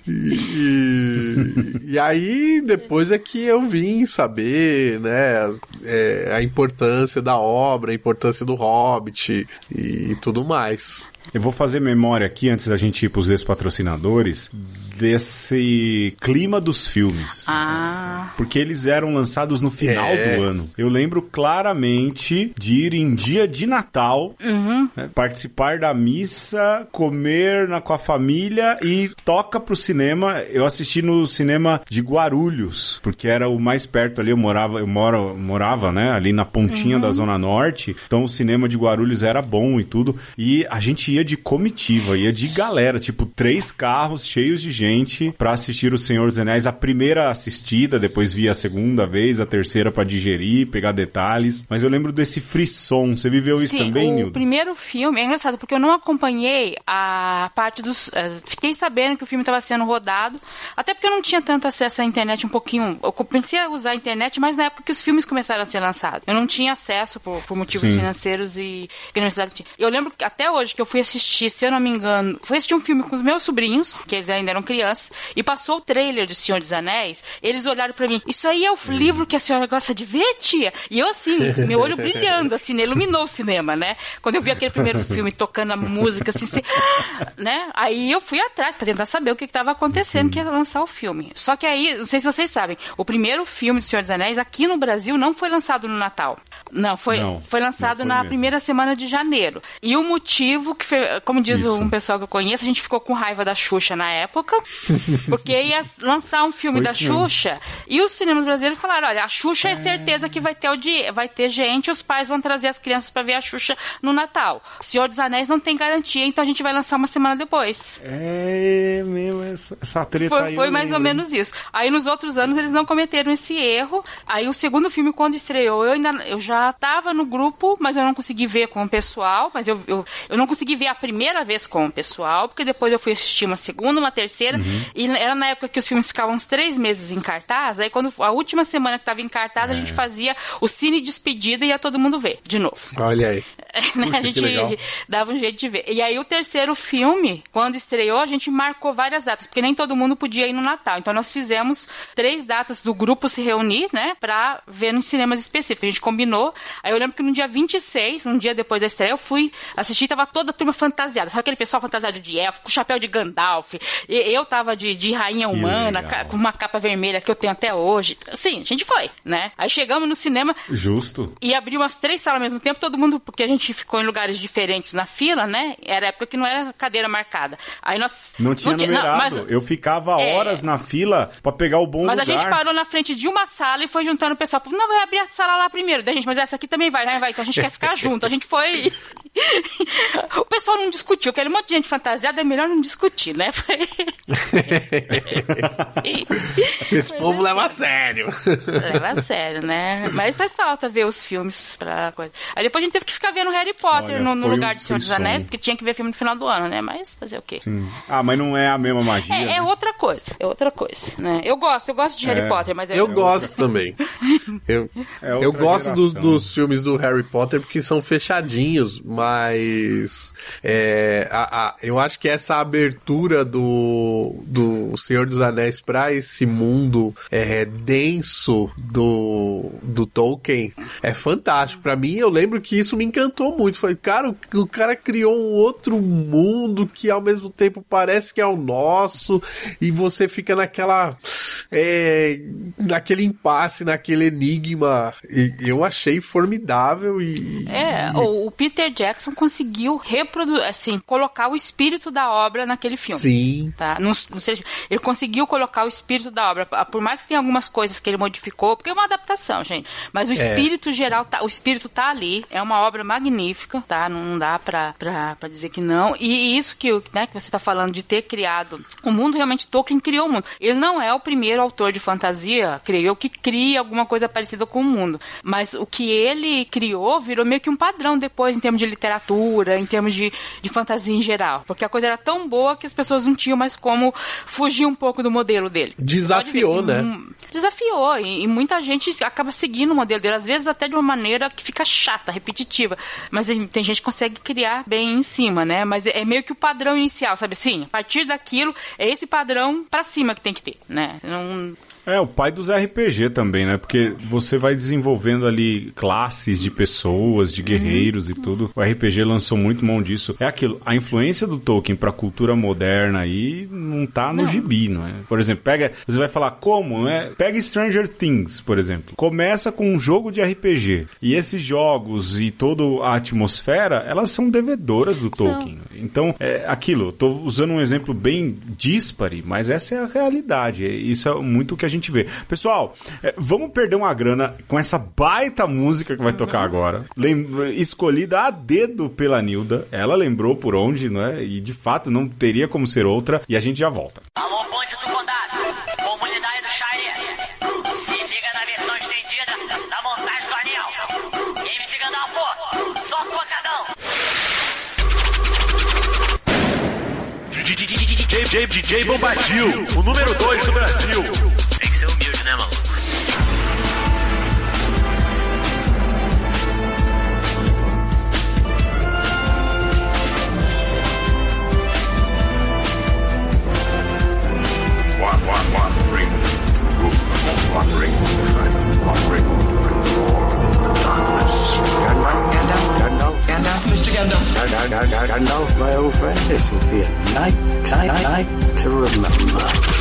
E, e aí, depois é que eu vim saber, né, é, a importância da obra, a importância do Hobbit e, e tudo mais. Eu vou fazer memória aqui, antes da gente ir para os patrocinadores, desse clima dos filmes. Ah. Porque eles eram lançados no final é. do ano. Eu lembro claramente de ir em dia de Natal, uhum. né, participar da missa, comer na, com a família e toca pro cinema. Eu assisti no cinema de Guarulhos, porque era o mais perto ali. Eu morava, eu moro, morava, né, ali na pontinha uhum. da Zona Norte. Então o cinema de Guarulhos era bom e tudo. E a gente ia de comitiva, ia de galera, tipo três carros cheios de gente gente para assistir O Senhor dos Anéis, a primeira assistida, depois vi a segunda vez, a terceira para digerir, pegar detalhes. Mas eu lembro desse frisson. Você viveu isso também, Nildo? O primeiro filme, é engraçado, porque eu não acompanhei a parte dos. Uh, fiquei sabendo que o filme estava sendo rodado, até porque eu não tinha tanto acesso à internet um pouquinho. Eu comecei a usar a internet, mas na época que os filmes começaram a ser lançados. Eu não tinha acesso por, por motivos Sim. financeiros e que a universidade tinha. Eu lembro que até hoje que eu fui assistir, se eu não me engano, fui assistir um filme com os meus sobrinhos, que eles ainda eram crianças crianças e passou o trailer de Senhor dos Anéis, eles olharam para mim, isso aí é o hum. livro que a senhora gosta de ver, tia? E eu assim, meu olho brilhando, assim, né? iluminou o cinema, né? Quando eu vi aquele primeiro filme tocando a música, assim, assim né? Aí eu fui atrás para tentar saber o que estava acontecendo, que ia lançar o filme. Só que aí, não sei se vocês sabem, o primeiro filme de Senhor dos Anéis aqui no Brasil não foi lançado no Natal. Não, foi, não, foi lançado foi na mesmo. primeira semana de janeiro. E o motivo que, foi, como diz Isso. um pessoal que eu conheço, a gente ficou com raiva da Xuxa na época, porque ia lançar um filme da Xuxa e os cinemas brasileiros falaram: olha, a Xuxa é, é certeza que vai ter, audi vai ter gente, os pais vão trazer as crianças para ver a Xuxa no Natal. Senhor dos Anéis não tem garantia, então a gente vai lançar uma semana depois. É, meu, essa, essa treta Foi, foi mais ou menos isso. Aí nos outros anos eles não cometeram esse erro. Aí o segundo filme, quando estreou, eu ainda eu já tava no grupo, mas eu não consegui ver com o pessoal. Mas eu, eu, eu não consegui ver a primeira vez com o pessoal, porque depois eu fui assistir uma segunda, uma terceira. Uhum. E era na época que os filmes ficavam uns três meses em cartaz. Aí quando a última semana que estava em cartaz, é. a gente fazia o cine despedida e ia todo mundo ver, de novo. Olha aí. né? a gente dava um jeito de ver. E aí o terceiro filme, quando estreou, a gente marcou várias datas, porque nem todo mundo podia ir no Natal. Então nós fizemos três datas do grupo se reunir, né, pra ver nos cinemas específicos. A gente combinou. Aí eu lembro que no dia 26, um dia depois da estreia, eu fui assistir, tava toda a turma fantasiada. Sabe aquele pessoal fantasiado de elfo, com chapéu de Gandalf? E eu tava de, de rainha Que humana, legal. com uma capa vermelha que eu tenho até hoje. Sim, a gente foi, né? Aí chegamos no cinema, Justo. e abriu umas três salas ao mesmo tempo, todo mundo, porque a gente ficou em lugares diferentes na fila, né? Era época que não era cadeira marcada. Aí nós. Não tinha numerado. mas, Eu ficava É. horas na fila pra pegar o bom mas a lugar. gente parou na frente de uma sala e foi juntando o pessoal. Não, vai abrir a sala lá primeiro. Daí a gente, mas essa aqui também vai, vai, vai. Então a gente quer ficar junto. A gente foi. o pessoal não discutiu. Aquele monte de gente fantasiada é melhor não discutir, né? Esse povo leva a sério. Leva a sério, né? Mas faz falta ver os filmes pra coisa. Aí depois a gente teve que ficar vendo Harry Potter Olha, no, no lugar um de Senhor dos. Anéis, porque tinha que ver filme no final do ano, né? Mas fazer o quê? Ah, mas não é a mesma magia. É, é né? outra coisa, é outra coisa, né? Eu gosto, eu gosto de Harry É. Potter, mas é- Eu gosto também. Eu, É outra eu gosto dos- dos filmes do Harry Potter porque são fechadinhos, mas é, a- a- eu acho que essa abertura do, do Senhor dos Anéis pra esse mundo é, denso do, do Tolkien é fantástico. Pra mim, eu lembro que isso me encantou muito. Falei, cara, o, o cara criou um outro mundo que ao mesmo tempo parece que é o nosso e você fica naquela é, naquele impasse, naquele enigma. E eu achei formidável e. É, o Peter Jackson conseguiu reproduzir, assim, colocar o espírito da obra naquele filme. Sim. Tá? Não, não sei, ele conseguiu colocar o espírito da obra. Por mais que tenha algumas coisas que ele modificou, porque é uma adaptação, gente. Mas o espírito geral, tá, o espírito tá ali. É uma obra magnífica, tá? Não dá pra, pra, pra dizer que não. E, isso que, o- né, que você tá falando de ter criado o mundo, realmente Tolkien criou o mundo. Ele não é o primeiro autor de fantasia, creio eu, que cria alguma coisa parecida com o mundo. Mas o que ele criou virou meio que um padrão depois em termos de literatura, em termos de, de fantasia em geral. Porque a coisa era tão boa que as pessoas não tinham mais como fugir um pouco do modelo dele. Desafiou, ver né? Desafiou. E, e muita gente acaba seguindo o modelo dele, às vezes até de uma maneira que fica chata, repetitiva. Mas tem gente que consegue criar bem em cima, né? Mas é meio que o padrão inicial, sabe assim? A partir daquilo, é esse padrão pra cima que tem que ter, né? Não, É, o pai dos RPG também, né? Porque você vai desenvolvendo ali classes de pessoas, de guerreiros e tudo. O RPG lançou muito mão disso. É aquilo, a influência do Tolkien pra cultura moderna aí não tá no Não. gibi, não é? Por exemplo, pega, você vai falar como, né? Pega Stranger Things, por exemplo. Começa com um jogo de RPG. E esses jogos e toda a atmosfera, elas são devedoras do Tolkien. Então, é aquilo, tô usando um exemplo bem díspare, mas essa é a realidade. É- Isso é muito o que a gente vê. Pessoal, é, vamos perder uma grana com essa baita música que vai tocar agora. Lem- escolhida a dedo pela Nilda. Ela lembrou por onde, não é? E de fato não teria como ser outra. E a gente já volta. Alô, ponte do condado, comunidade do Xaí. Se liga na versão estendida da montagem do anel. MC Gandalfo, solta o pancadão. DJ, DJ Bombadil, o número 2 do Brasil. One ring. One ring. Darkness. Gandalf, Gandalf, Mr. Gandalf. Gandalf, my old friend, this will be a night, night, night to remember.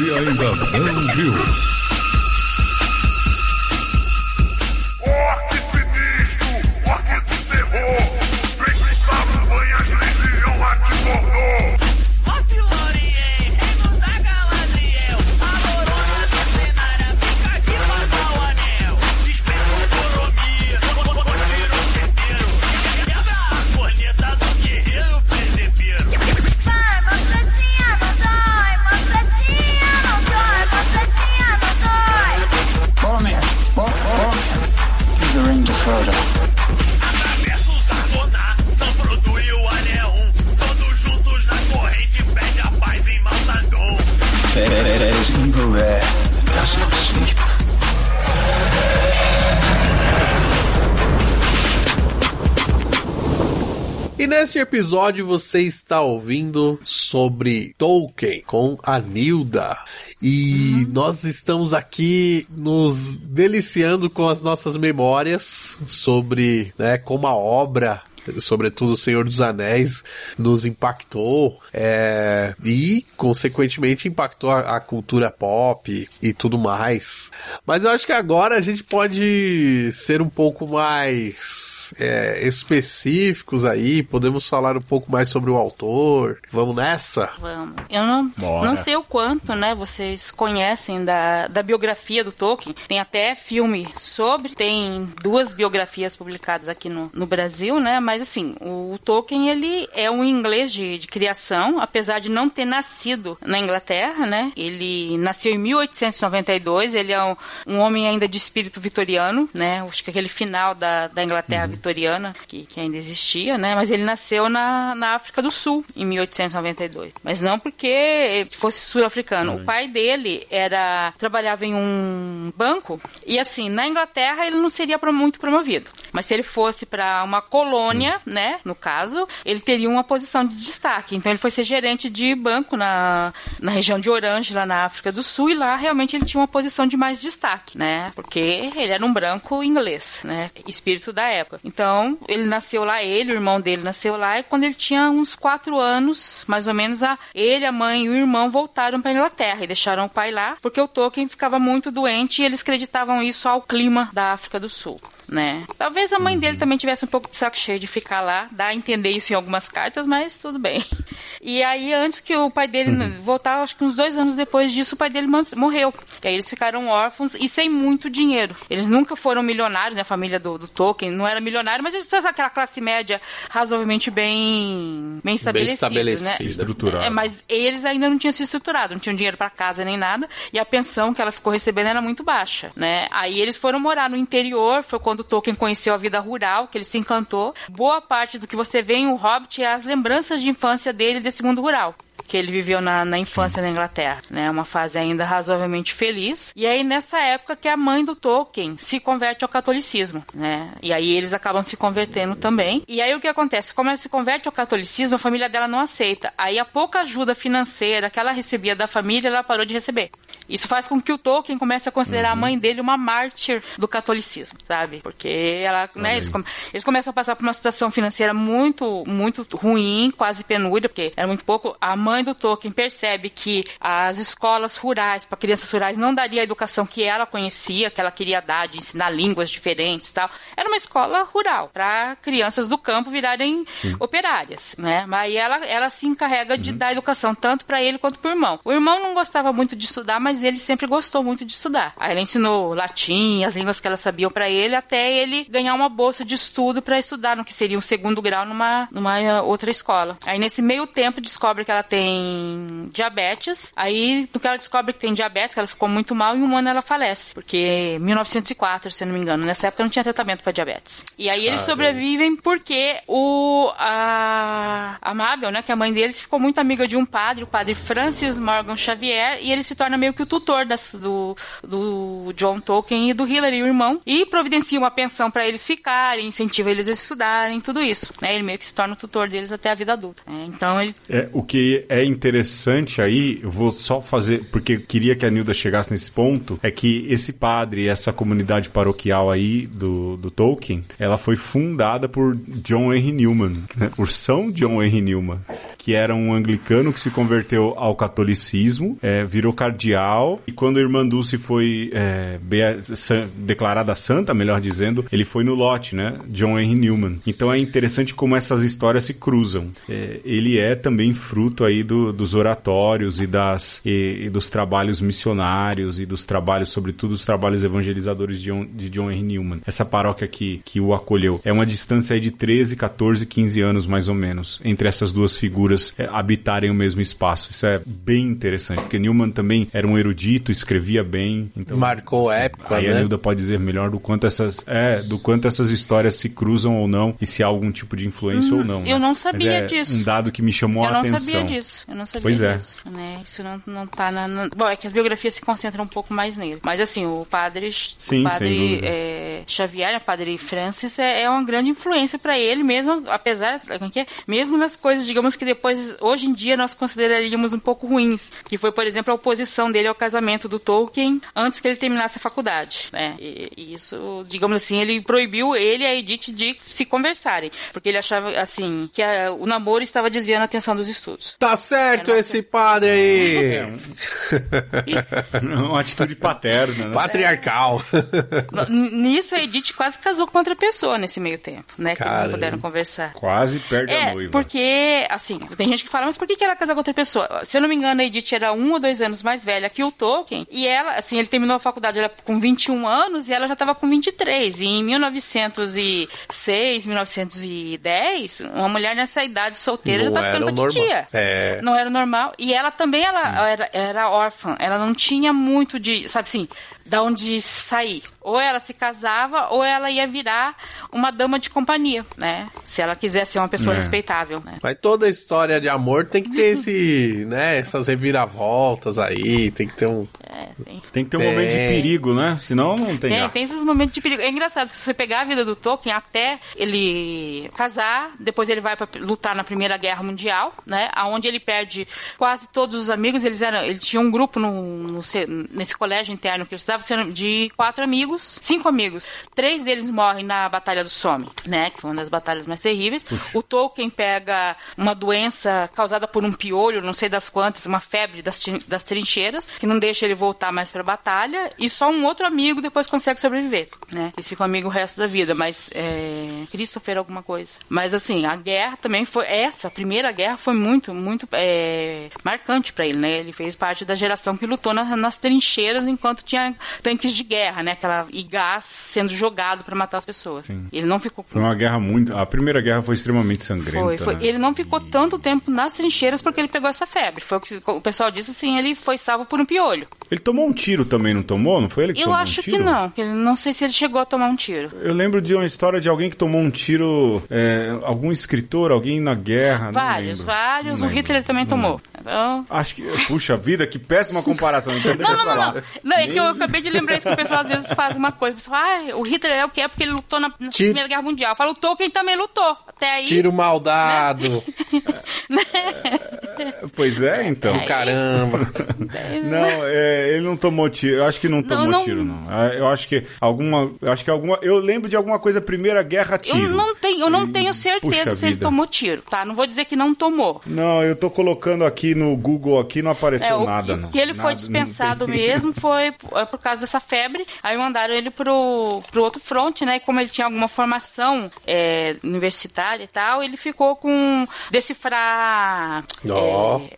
Igual episódio você está ouvindo sobre Tolkien com a Nilda. E nós estamos aqui nos deliciando com as nossas memórias sobre né, como a obra sobretudo o Senhor dos Anéis, nos impactou é, e, consequentemente, impactou a, a cultura pop e tudo mais. Mas eu acho que agora a gente pode ser um pouco mais é, específicos aí, podemos falar um pouco mais sobre o autor. Vamos nessa? Vamos. Eu não, Bora. não sei o quanto, né, vocês conhecem da, da biografia do Tolkien. Tem até filme sobre, tem duas biografias publicadas aqui no, no Brasil, né, mas assim, o, Tolkien, ele é um inglês de, de criação, apesar de não ter nascido na Inglaterra, né, ele nasceu em 1892, ele é um, um homem ainda de espírito vitoriano, né, acho que aquele final da, da Inglaterra vitoriana, que, que ainda existia, né, mas ele nasceu na, na África do Sul, em 1892. Mas não porque fosse sul-africano. O pai dele era trabalhava em um banco e assim, na Inglaterra ele não seria muito promovido. Mas se ele fosse para uma colônia, né, no caso, ele teria uma posição de destaque. Então ele foi ser gerente de banco na, na região de Orange, lá na África do Sul, e lá realmente ele tinha uma posição de mais destaque, né? Porque ele era um branco inglês, né? Espírito da época. Então, ele nasceu lá, ele, o irmão dele nasceu lá, e quando ele tinha uns quatro anos, mais ou menos, a, ele, a mãe e o irmão voltaram para Inglaterra e deixaram o pai lá, porque o Tolkien ficava muito doente e eles acreditavam isso ao clima da África do Sul. Né? Talvez a mãe dele também tivesse um pouco de saco cheio de ficar lá, dá a entender isso em algumas cartas, mas tudo bem. E aí, antes que o pai dele voltar, acho que uns dois anos depois disso, o pai dele morreu. E aí eles ficaram órfãos e sem muito dinheiro. Eles nunca foram milionários, né? A família do, do Tolkien não era milionário, mas eles tinham aquela classe média razoavelmente bem, bem estabelecida. estabelecida. Né? Estruturada. É, mas eles ainda não tinham se estruturado, não tinham dinheiro para casa nem nada, e a pensão que ela ficou recebendo era muito baixa, né? Aí eles foram morar no interior, foi quando o Tolkien conheceu a vida rural, que ele se encantou. Boa parte do que você vê em O Hobbit é as lembranças de infância dele desse mundo rural que ele viveu na, na infância na Inglaterra, né? Uma fase ainda razoavelmente feliz. E aí nessa época que a mãe do Tolkien se converte ao catolicismo, né? E aí eles acabam se convertendo também. E aí o que acontece? Como ela se converte ao catolicismo, a família dela não aceita. Aí a pouca ajuda financeira que ela recebia da família, ela parou de receber. Isso faz com que o Tolkien comece a considerar Uhum. a mãe dele uma mártir do catolicismo, sabe? Porque ela, né, eles, come- eles começam a passar por uma situação financeira muito, muito ruim, quase penúria, porque era muito pouco. A mãe do Tolkien percebe que as escolas rurais, para crianças rurais, não daria a educação que ela conhecia, que ela queria dar, de ensinar línguas diferentes e tal. Era uma escola rural, para crianças do campo virarem operárias, né? Mas aí ela, ela se encarrega de dar educação tanto para ele quanto para o irmão. O irmão não gostava muito de estudar, mas ele sempre gostou muito de estudar. Aí ela ensinou latim, as línguas que ela sabia para ele, até ele ganhar uma bolsa de estudo para estudar no que seria um segundo grau numa, numa eh, outra escola. Aí nesse meio tempo descobre que ela tem diabetes. Aí no que ela descobre que tem diabetes, que ela ficou muito mal, em um ano ela falece. Porque 1904, se eu não me engano, nessa época não tinha tratamento para diabetes. E aí eles Caramba. sobrevivem porque o a, a Mabel, né, que é a mãe deles, ficou muito amiga de um padre, o padre Francis Morgan Xavier, e ele se torna meio que o tutor das- do, do John Tolkien e do Hillary, o irmão, e providencia uma pensão para eles ficarem, incentiva eles a estudarem, tudo isso. Né, ele meio que se torna o tutor deles até a vida adulta. né. então ele É, o que é interessante aí, eu vou só fazer, porque queria que a Nilda chegasse nesse ponto, é que esse padre, essa comunidade paroquial aí do, do Tolkien, ela foi fundada por John Henry Newman, né? por São John Henry Newman, que era um anglicano que se converteu ao catolicismo, é, virou cardeal, e quando a irmã Dulce foi é, declarada santa, melhor dizendo, ele foi no lote, né? John Henry Newman. Então é interessante como essas histórias se cruzam. É, ele é também fruto aí do- dos oratórios e, das, e, e dos trabalhos missionários e dos trabalhos, sobretudo os trabalhos evangelizadores de John, de John Henry Newman. Essa paróquia que, que o acolheu. É uma distância aí de 13, 14, 15 anos mais ou menos entre essas duas figuras é, habitarem o mesmo espaço. Isso é bem interessante, porque Newman também era um erudito, escrevia bem. Então, Marcou época, Aí a né? Nilda pode dizer melhor do quanto essas é, do quanto essas histórias se cruzam ou não e se há algum tipo de influência ou não. eu né? não Mas sabia é disso. Um dado que me chamou Eu a não atenção. sabia disso. Eu não sabia Pois é. disso. Né? Isso não, não tá na, na- Bom, é que as biografias se concentram um pouco mais nele. Mas assim, o padre, Sim, o padre é, Xavier, o padre Francis, é, é uma grande influência para ele, mesmo, apesar, é é? mesmo nas coisas, digamos que depois, hoje em dia, nós consideraríamos um pouco ruins. Que foi, por exemplo, a oposição dele ao casamento do Tolkien antes que ele terminasse a faculdade. Né? E, e isso, digamos assim, ele proibiu ele e a Edith de se conversarem. Porque ele achava, assim, que a- o namoro estava desviando a atenção dos estudos. Tá certo esse padre É, aí. Uma atitude paterna, né? Patriarcal. N- Nisso, a Edith quase casou com outra pessoa nesse meio tempo, né? Que eles não puderam conversar. Quase perde a É, noiva. porque, assim, tem gente que fala, mas por que que ela casou com outra pessoa? Se eu não me engano, a Edith era um ou dois anos mais velha que o Tolkien, e ela, assim, ele terminou a faculdade ela, com 21 anos e ela já estava com 23. E em 1906, 1910, uma mulher nessa idade solteira Não já era ficando normal. titia. É. Não era normal. E ela também ela era, era órfã. Ela não tinha muito de, sabe assim, da onde sair. Ou ela se casava, ou ela ia virar uma dama de companhia, né? Se ela quisesse ser uma pessoa É. respeitável, né? Mas toda história de amor tem que ter esse, né, essas reviravoltas aí, tem que ter um... É, tem. Tem que ter um Tem. momento de perigo, né? Senão não tem, Tem, tem esses momentos de perigo. É engraçado que se você pegar a vida do Tolkien até ele casar, depois ele vai para lutar na Primeira Guerra Mundial, né? Aonde ele perde quase todos os amigos. Eles eram, ele tinha um grupo no, no nesse colégio interno que eles estavam sendo de quatro amigos, cinco amigos. Três deles morrem na Batalha do Somme, né? Que foi uma das batalhas mais terríveis. O Tolkien pega uma doença causada por um piolho, não sei das quantas, uma febre das, das trincheiras, que não deixa ele voltar mais pra batalha, e só um outro amigo depois consegue sobreviver, né? Eles ficam amigos o resto da vida, mas é... Christopher alguma coisa. Mas assim, a guerra também foi, essa, a primeira guerra foi muito, muito é, marcante pra ele, né? Ele fez parte da geração que lutou na- nas trincheiras enquanto tinha tanques de guerra, né? Aquela, e gás sendo jogado pra matar as pessoas. Ele não ficou Foi uma guerra muito. A primeira guerra foi extremamente sangrenta. foi, foi. né? Ele não ficou tanto tempo nas trincheiras porque ele pegou essa febre. Foi o que o pessoal disse assim, ele foi salvo por um piolho. Ele tomou um tiro também, não tomou? Não foi ele que Eu tomou acho um que tiro? não, que ele não sei se ele chegou a tomar um tiro. Eu lembro de uma história de alguém que tomou um tiro, é, algum escritor, alguém na guerra. não vários, vários. Não o lembro. Hitler também Não tomou. Então, Acho que, puxa vida, que péssima comparação. Então Não, não, não, não. Não, é que eu acabei de lembrar isso que o pessoal às vezes faz uma coisa. O pessoal, ah, o Hitler é o que é porque ele lutou na, na Tiro. Primeira Guerra Mundial. Fala, o Tolkien também lutou. Até aí. Tiro mal dado. Pois é, então. É, Caramba. Não, é, ele não tomou tiro. Eu acho que não tomou não- tiro, não. É, Eu acho que alguma. Eu acho que alguma. Eu lembro de alguma coisa Primeira Guerra tiro. Eu não tenho, eu não E- tenho certeza se ele tomou tiro, tá? Não vou dizer que não tomou. Não, eu tô colocando aqui no Google aqui não apareceu É, o nada, que, não. que ele foi Nada, dispensado não tem. mesmo foi é, por causa dessa febre. Aí mandaram ele pro, pro outro front, né? E como ele tinha alguma formação é, universitária e tal, ele ficou com decifrar Ó. é,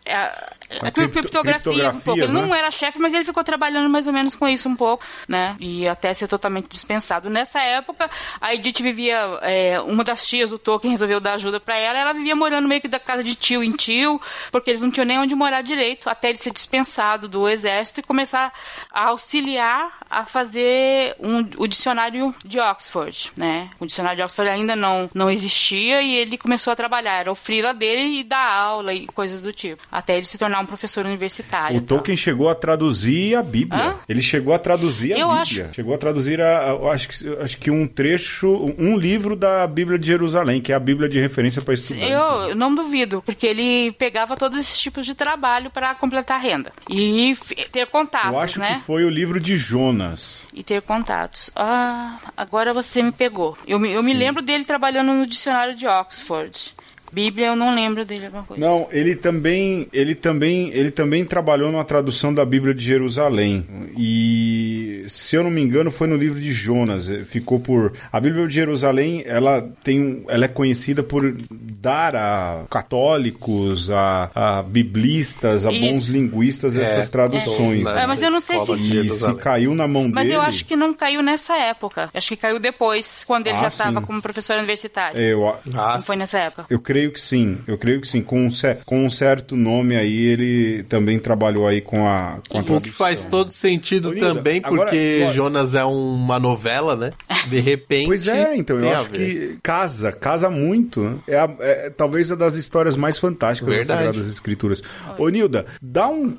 a, Com a cripto- criptografia um pouco. Ele criptografias, não né? era chefe, mas ele ficou trabalhando mais ou menos com isso um pouco, né? E até ser totalmente dispensado. Nessa época, a Edith vivia, é, uma das tias do Tolkien resolveu dar ajuda pra ela, ela vivia morando meio que da casa de tio em tio, porque eles não tinham nem onde morar direito, até ele ser dispensado do exército e começar a auxiliar a fazer um- o dicionário de Oxford, né? O dicionário de Oxford ainda não, não existia e ele começou a trabalhar, era o freela dele e dar aula e coisas do tipo, até ele se tornar um professor universitário. O e tal. Tolkien chegou a traduzir a Bíblia. Hã? Ele chegou a traduzir a Eu Bíblia. Chegou a traduzir a, eu acho que acho que um trecho, um livro da Bíblia de Jerusalém, que é a Bíblia de referência para estudante. Eu, eu não duvido, porque ele pegava todos esses tipos de trabalho para completar a renda. E ter contatos, Eu acho né? que foi o livro de Jonas. E ter contatos. Ah, agora você me pegou. Eu me, eu me lembro dele trabalhando no dicionário de Oxford. Bíblia, eu não lembro dele alguma coisa. Não, ele também, ele também, ele também trabalhou na tradução da Bíblia de Jerusalém. E se eu não me engano, foi no livro de Jonas. Eh, Ficou por a Bíblia de Jerusalém, ela tem, ela é conhecida por dar a católicos, a, a biblistas, a Isso. bons linguistas É, essas traduções. é. É, mas eu não sei se- de E se caiu na mão Mas dele. eu acho que não caiu nessa época. Acho que caiu depois, quando ele Ah, já estava como professor universitário. eu, a- Ah, não foi nessa época. eu creio que sim, eu creio que sim. Com um, cer- com um certo nome aí, ele também trabalhou aí com a, com a O que faz todo sentido Nilda, também, agora- porque agora- Jonas é uma novela, né? De repente. Pois é, então, eu acho que casa, casa muito. né? É, a- é talvez a das histórias mais fantásticas das Verdade. Sagradas Escrituras. Ô, Nilda, dá um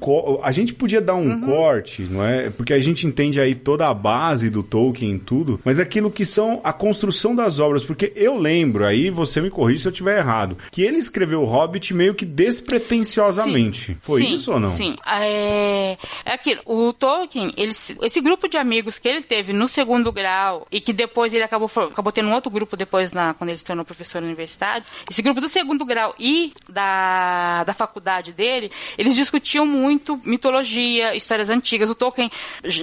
a gente podia dar um Uhum. corte, não é? Porque a gente entende aí toda a base do Tolkien e tudo, mas aquilo que são a construção das obras, porque eu lembro, aí você me corrige se eu estiver errado, que ele escreveu o Hobbit meio que despretensiosamente. Sim. Foi Sim, isso ou não? Sim. É, é aquilo. O Tolkien, ele, esse grupo de amigos que ele teve no segundo grau e que depois ele acabou, acabou tendo um outro grupo depois na, quando ele se tornou professor universitário, esse grupo do segundo grau e da, da faculdade dele, eles discutiam muito mitologia, histórias antigas. O Tolkien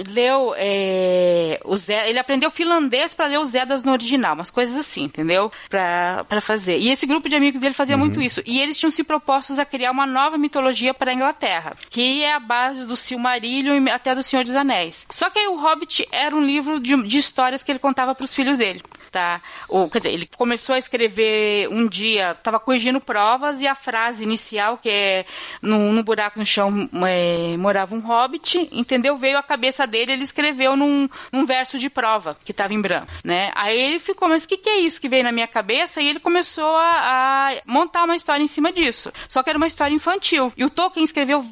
leu é, o Zé, ele aprendeu finlandês para ler os Edas no original, umas coisas assim, entendeu? Pra fazer. E esse grupo de amigos dele fazia muito isso. E eles tinham se propostos a criar uma nova mitologia para a Inglaterra, que é a base do Silmarillion e até do Senhor dos Anéis. Só que aí o Hobbit era um livro de, de histórias que ele contava para os filhos dele. Tá? Ou, quer dizer, ele começou a escrever um dia, estava corrigindo provas e a frase inicial, que é no buraco no chão é, morava um hobbit, entendeu? Veio a cabeça dele, ele escreveu num, num verso de prova, que estava em branco, né? Aí ele ficou, mas o que, que é isso que veio na minha cabeça? E ele começou a, a montar uma história em cima disso. Só que era uma história infantil. E o Tolkien escreveu,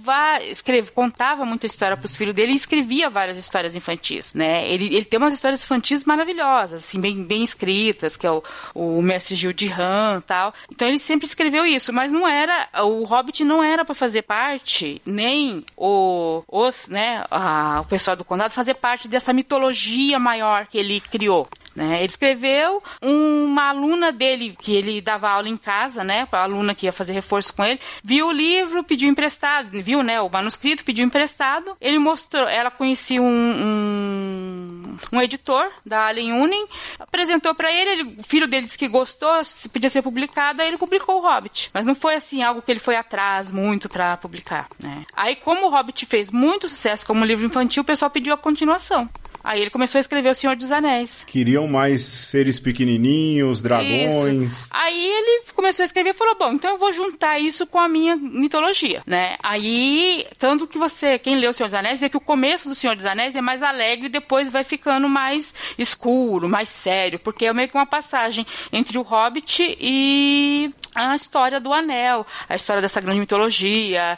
escreve, contava muita história para os filhos dele e escrevia várias histórias infantis, né? Ele, ele tem umas histórias infantis maravilhosas, assim, bem, bem escritas, que é o, o Mestre Gil de Ram tal. Então ele sempre escreveu isso, mas não era, o Hobbit não era para fazer parte, nem o, os, né, a- o pessoal do condado fazer parte dessa mitologia maior que ele criou. Né? Ele escreveu uma aluna dele, que ele dava aula em casa, né? A aluna que ia fazer reforço com ele, viu o livro, pediu emprestado, viu, né? O manuscrito, pediu emprestado. Ele mostrou, ela conhecia um, um, um editor da Allen Unen, apresentou pra ele, ele, o filho dele disse que gostou, se podia ser publicado, aí ele publicou o Hobbit. Mas não foi assim algo que ele foi atrás muito pra publicar, né? Aí como o Hobbit fez muito sucesso como livro infantil, o pessoal pediu a continuação. Aí ele começou a escrever O Senhor dos Anéis. Queriam mais seres pequenininhos, dragões. Isso. Aí ele começou a escrever e falou: Bom, então eu vou juntar isso com a minha mitologia, né? Aí, tanto que você, quem leu O Senhor dos Anéis, vê que o começo do Senhor dos Anéis é mais alegre e depois vai ficando mais escuro, mais sério, porque é meio que uma passagem entre o Hobbit e a história do Anel, a história dessa grande mitologia,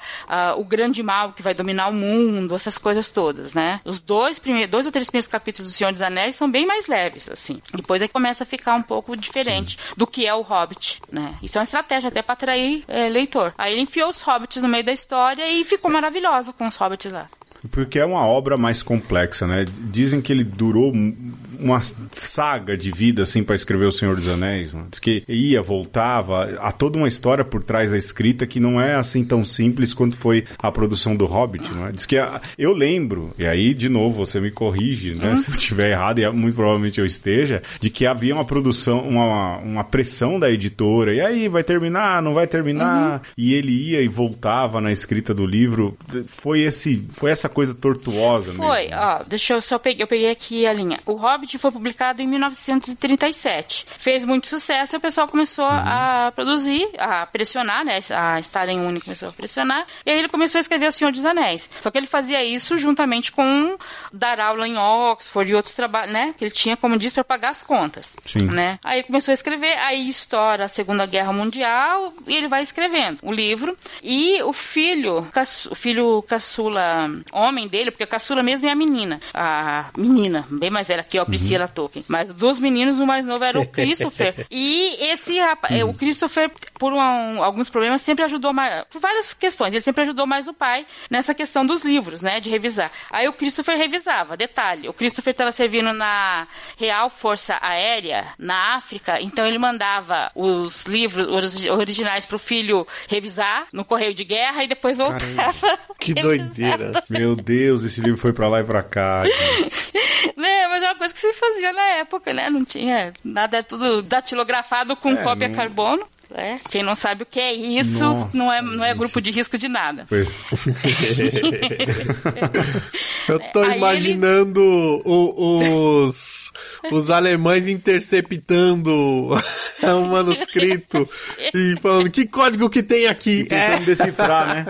o grande mal que vai dominar o mundo, essas coisas todas, né? Os dois primeiros, dois ou três primeiros capítulos do Senhor dos Anéis são bem mais leves, assim. Depois é que começa a ficar um pouco diferente do que é o Hobbit, né? Isso é uma estratégia até pra atrair é, leitor. Aí ele enfiou os Hobbits no meio da história e ficou maravilhosa com os Hobbits lá. Porque é uma obra mais complexa, né? Dizem que ele durou uma saga de vida, assim, para escrever O Senhor dos Anéis. Né? Diz que ia, voltava, há toda uma história por trás da escrita que não é assim tão simples quanto foi a produção do Hobbit, não é? Diz que a- eu lembro, e aí, de novo, você me corrige, né? Se eu estiver errado, e muito provavelmente eu esteja, de que havia uma produção, uma, uma pressão da editora, e aí, vai terminar, não vai terminar? E ele ia e voltava na escrita do livro. Foi esse, foi essa coisa tortuosa Foi, mesmo. ó, deixa eu só peguei, eu peguei aqui a linha. O Hobbit foi publicado em 1937. Fez muito sucesso e o pessoal começou a produzir, a pressionar, né? A Stalin Uni começou a pressionar. E aí ele começou a escrever O Senhor dos Anéis. Só que ele fazia isso juntamente com dar aula em Oxford e outros trabalhos, né? Que ele tinha, como diz, para pagar as contas. Sim. Né? Aí ele começou a escrever, aí estoura a Segunda Guerra Mundial e ele vai escrevendo o livro. E o filho, o filho caçula homem dele, porque a caçula mesmo é a menina. A menina, bem mais velha que a Priscila Tolkien. Mas dos meninos, o mais novo era o Christopher. e esse rapaz, eh, o Christopher, por um- alguns problemas, sempre ajudou mais. Por várias questões, ele sempre ajudou mais o pai nessa questão dos livros, né? De revisar. Aí o Christopher revisava. Detalhe, o Christopher estava servindo na Real Força Aérea, na África, então ele mandava os livros os originais pro filho revisar no correio de guerra e depois voltava. Que revisar. doideira. Meu Deus, esse livro foi pra lá e pra cá. né, mas é uma coisa que se fazia na época, né? Não tinha nada, é tudo datilografado com É, cópia não- carbono. É, quem não sabe o que é isso, Nossa, não é, não é grupo de risco de nada. Eu tô Aí imaginando o- os, os alemães interceptando o manuscrito e falando que código que tem aqui. Tentando decifrar, né?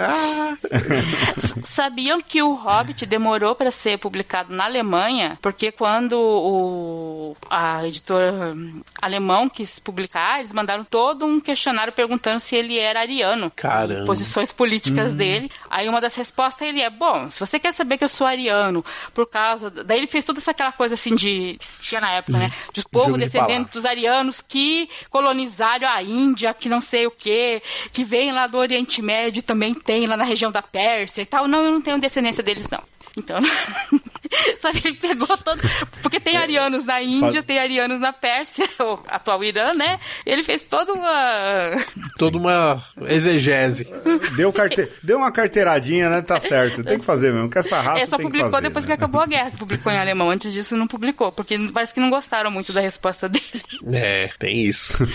Sabiam que o Hobbit demorou para ser publicado na Alemanha, porque quando o a editora hum, alemão quis publicar, eles mandaram todo um questionário perguntando se ele era ariano. Caramba. Posições políticas dele. Aí uma das respostas ele é: "Bom, se você quer saber que eu sou ariano por causa daí ele fez toda essa aquela coisa assim de que tinha na época, né? De povo de descendente dos arianos que colonizaram a Índia, que não sei o que, que vem lá do Oriente Médio, também tem lá na região da Pérsia e tal. Não, eu não tenho descendência deles, não. Então, sabe, ele pegou todo. Porque tem arianos na Índia, tem arianos na Pérsia, o atual Irã, né? Ele fez toda uma. Toda uma exegese. Deu, carte... Deu uma carteiradinha, né? Tá certo. Tem que fazer mesmo. Que essa raça É, só tem que publicou fazer, depois né? que acabou a guerra, que publicou em alemão. Antes disso, não publicou, porque parece que não gostaram muito da resposta dele. É, tem isso.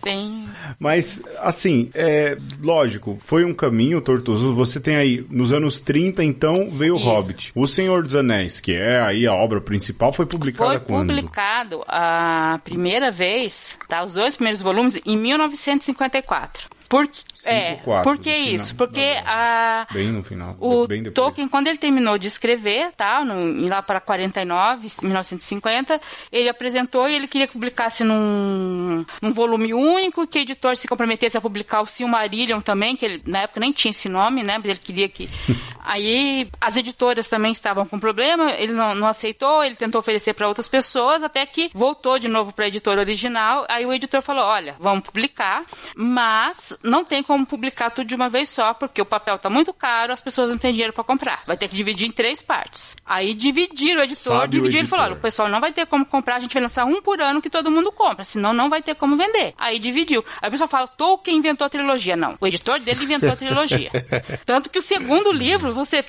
Tem. Mas, assim, é lógico, foi um caminho tortuoso. Você tem aí, nos anos 30, então, veio o. Hobbit. O Senhor dos Anéis, que é aí a obra principal, foi publicada Foi quando? publicado a primeira vez, tá? Os dois primeiros volumes em 1954. Por, é, 54, por que final isso? Porque a, Bem no final. o bem. Tolkien, quando ele terminou de escrever, tá, no, lá para 49, 1950, ele apresentou e ele queria que publicasse num, num volume único, que o editor se comprometesse a publicar o Silmarillion também, que ele, na época nem tinha esse nome, né, mas ele queria que... Aí as editoras também estavam com problema, ele não, não aceitou, ele tentou oferecer para outras pessoas, até que voltou de novo para a editora original, aí o editor falou, olha, vamos publicar, mas não tem como publicar tudo de uma vez só, porque o papel tá muito caro, as pessoas não têm dinheiro para comprar. Vai ter que dividir em três partes. Aí dividiram o editor, Sabe dividiram e falaram, o pessoal não vai ter como comprar, a gente vai lançar um por ano que todo mundo compra, senão não vai ter como vender. Aí dividiu. Aí o pessoal fala, Tolkien inventou a trilogia. Não, o editor dele inventou a trilogia. Tanto que o segundo livro, você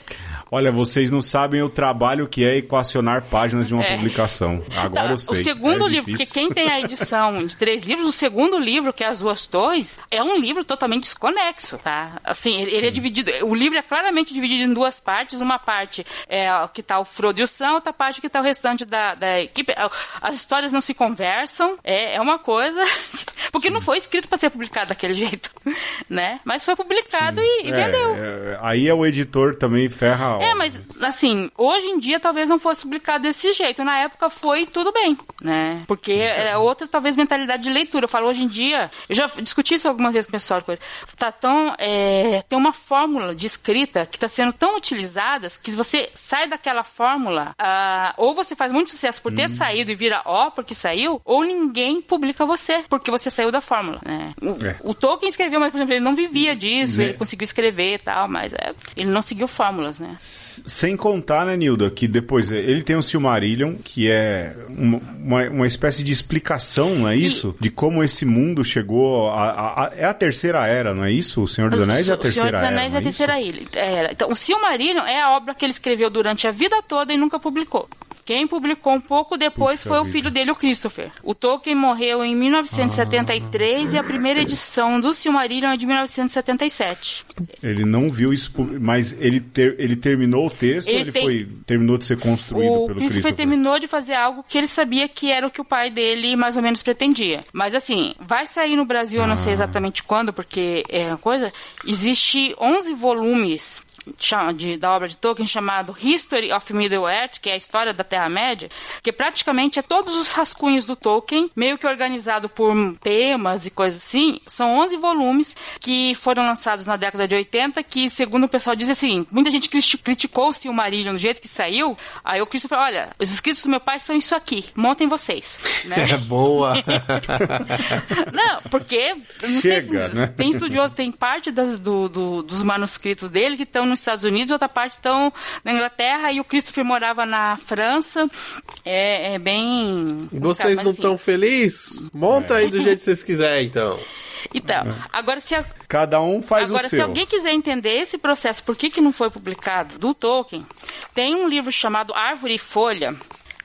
Olha, vocês não sabem o trabalho que é equacionar páginas de uma É. publicação. Agora Tá, eu sei. O segundo É livro, difícil. porque quem tem a edição de três livros, o segundo livro, que é As Duas Torres, é um livro totalmente desconexo, tá? Assim, ele, ele é dividido. O livro é claramente dividido em duas partes. Uma parte é que tá o Frodo e o Sam, outra parte que tá o restante da, da equipe. As histórias não se conversam. É, é uma coisa. Porque não foi escrito para ser publicado daquele jeito, né? Mas foi publicado e, e É, vendeu. é, aí é o editor também ferra É, mas assim, hoje em dia talvez não fosse publicado desse jeito. Na época foi tudo bem, né? Porque é outra, talvez, mentalidade de leitura. Eu falo hoje em dia, eu já discuti isso algumas vezes com o pessoal, coisa. Tá tão. É, tem uma fórmula de escrita que está sendo tão utilizada que se você sai daquela fórmula, ah, ou você faz muito sucesso por ter saído e vira ó porque saiu, ou ninguém publica você porque você saiu da fórmula, né? O, É. o Tolkien escreveu, mas, por exemplo, ele não vivia disso, Né? ele conseguiu escrever e tal, mas é, ele não seguiu fórmulas, né? Sem contar, né, Nilda, que depois é, ele tem o Silmarillion, que é uma, uma, uma espécie de explicação, não é isso? De como esse mundo chegou. A, a- a- é a terceira era, não é isso? O Senhor dos Anéis é a O Senhor terceira dos era. Anéis é não a é terceira. Era. Então, o Silmarillion é a obra que ele escreveu durante a vida toda e nunca publicou. Quem publicou um pouco depois Puxa foi o vida. filho dele, o Christopher. O Tolkien morreu em 1973 e a primeira edição do Silmarillion é de 1977. Ele não viu isso, mas ele, ter- ele terminou o texto Ele ou ele tem- foi, terminou de ser construído O pelo Christopher Christopher? terminou de fazer algo que ele sabia que era o que o pai dele mais ou menos pretendia. Mas assim, vai sair no Brasil, eu não Ah. sei exatamente quando, porque é uma coisa. Existe 11 volumes de- da obra de Tolkien chamado History of Middle-earth, que é a história da Terra-média, que praticamente é todos os rascunhos do Tolkien, meio que organizado por temas e coisas assim. São 11 volumes que foram lançados na década de 80, que, segundo o pessoal diz assim, muita gente criti- criticou o Silmarillion do jeito que saiu, aí o Christopher, olha, os escritos do meu pai são isso aqui, montem vocês. Né? É boa. Não, porque não sei se Chega, né? tem estudioso, tem parte das- do- do- dos manuscritos dele que estão nos Estados Unidos, outra parte estão na Inglaterra e o Christopher morava na França. É, é bem. Vocês não assim, estão felizes? Monta aí do jeito que vocês quiserem, então. Então, agora se a- Cada um faz Agora, o se seu. alguém quiser entender esse processo, por que, que não foi publicado, do Tolkien, tem um livro chamado Árvore e Folha,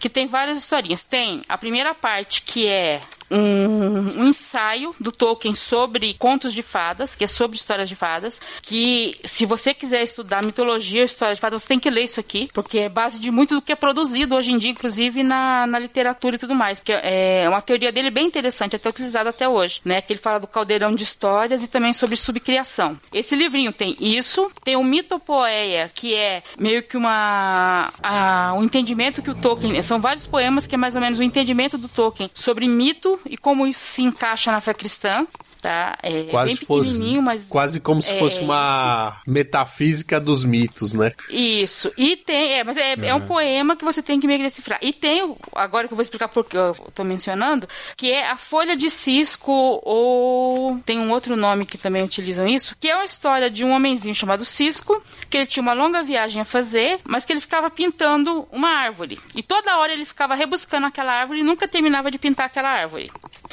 que tem várias historinhas. Tem a primeira parte, que é um, um ensaio do Tolkien sobre contos de fadas, que é sobre histórias de fadas, que se você quiser estudar mitologia história de fadas, você tem que ler isso aqui, porque é base de muito do que é produzido hoje em dia, inclusive na, na literatura e tudo mais, porque é uma teoria dele bem interessante, até utilizada até hoje, né, que ele fala do caldeirão de histórias e também sobre subcriação. Esse livrinho tem isso, tem o Mitopoeia, que é meio que uma a, o entendimento que o Tolkien, são vários poemas que é mais ou menos o entendimento do Tolkien sobre mito e como isso se encaixa na fé cristã. Tá? É Quase bem fosse, mas quase como se é, fosse uma metafísica dos mitos, né? Isso. E tem, é, mas é, é um poema que você tem que meio que decifrar. E tem, agora que eu vou explicar porque eu tô mencionando, que é a Folha de Cisco, ou tem um outro nome que também utilizam isso, que é uma história de um homenzinho chamado Cisco, que ele tinha uma longa viagem a fazer, mas que ele ficava pintando uma árvore. E toda hora ele ficava rebuscando aquela árvore e nunca terminava de pintar aquela árvore.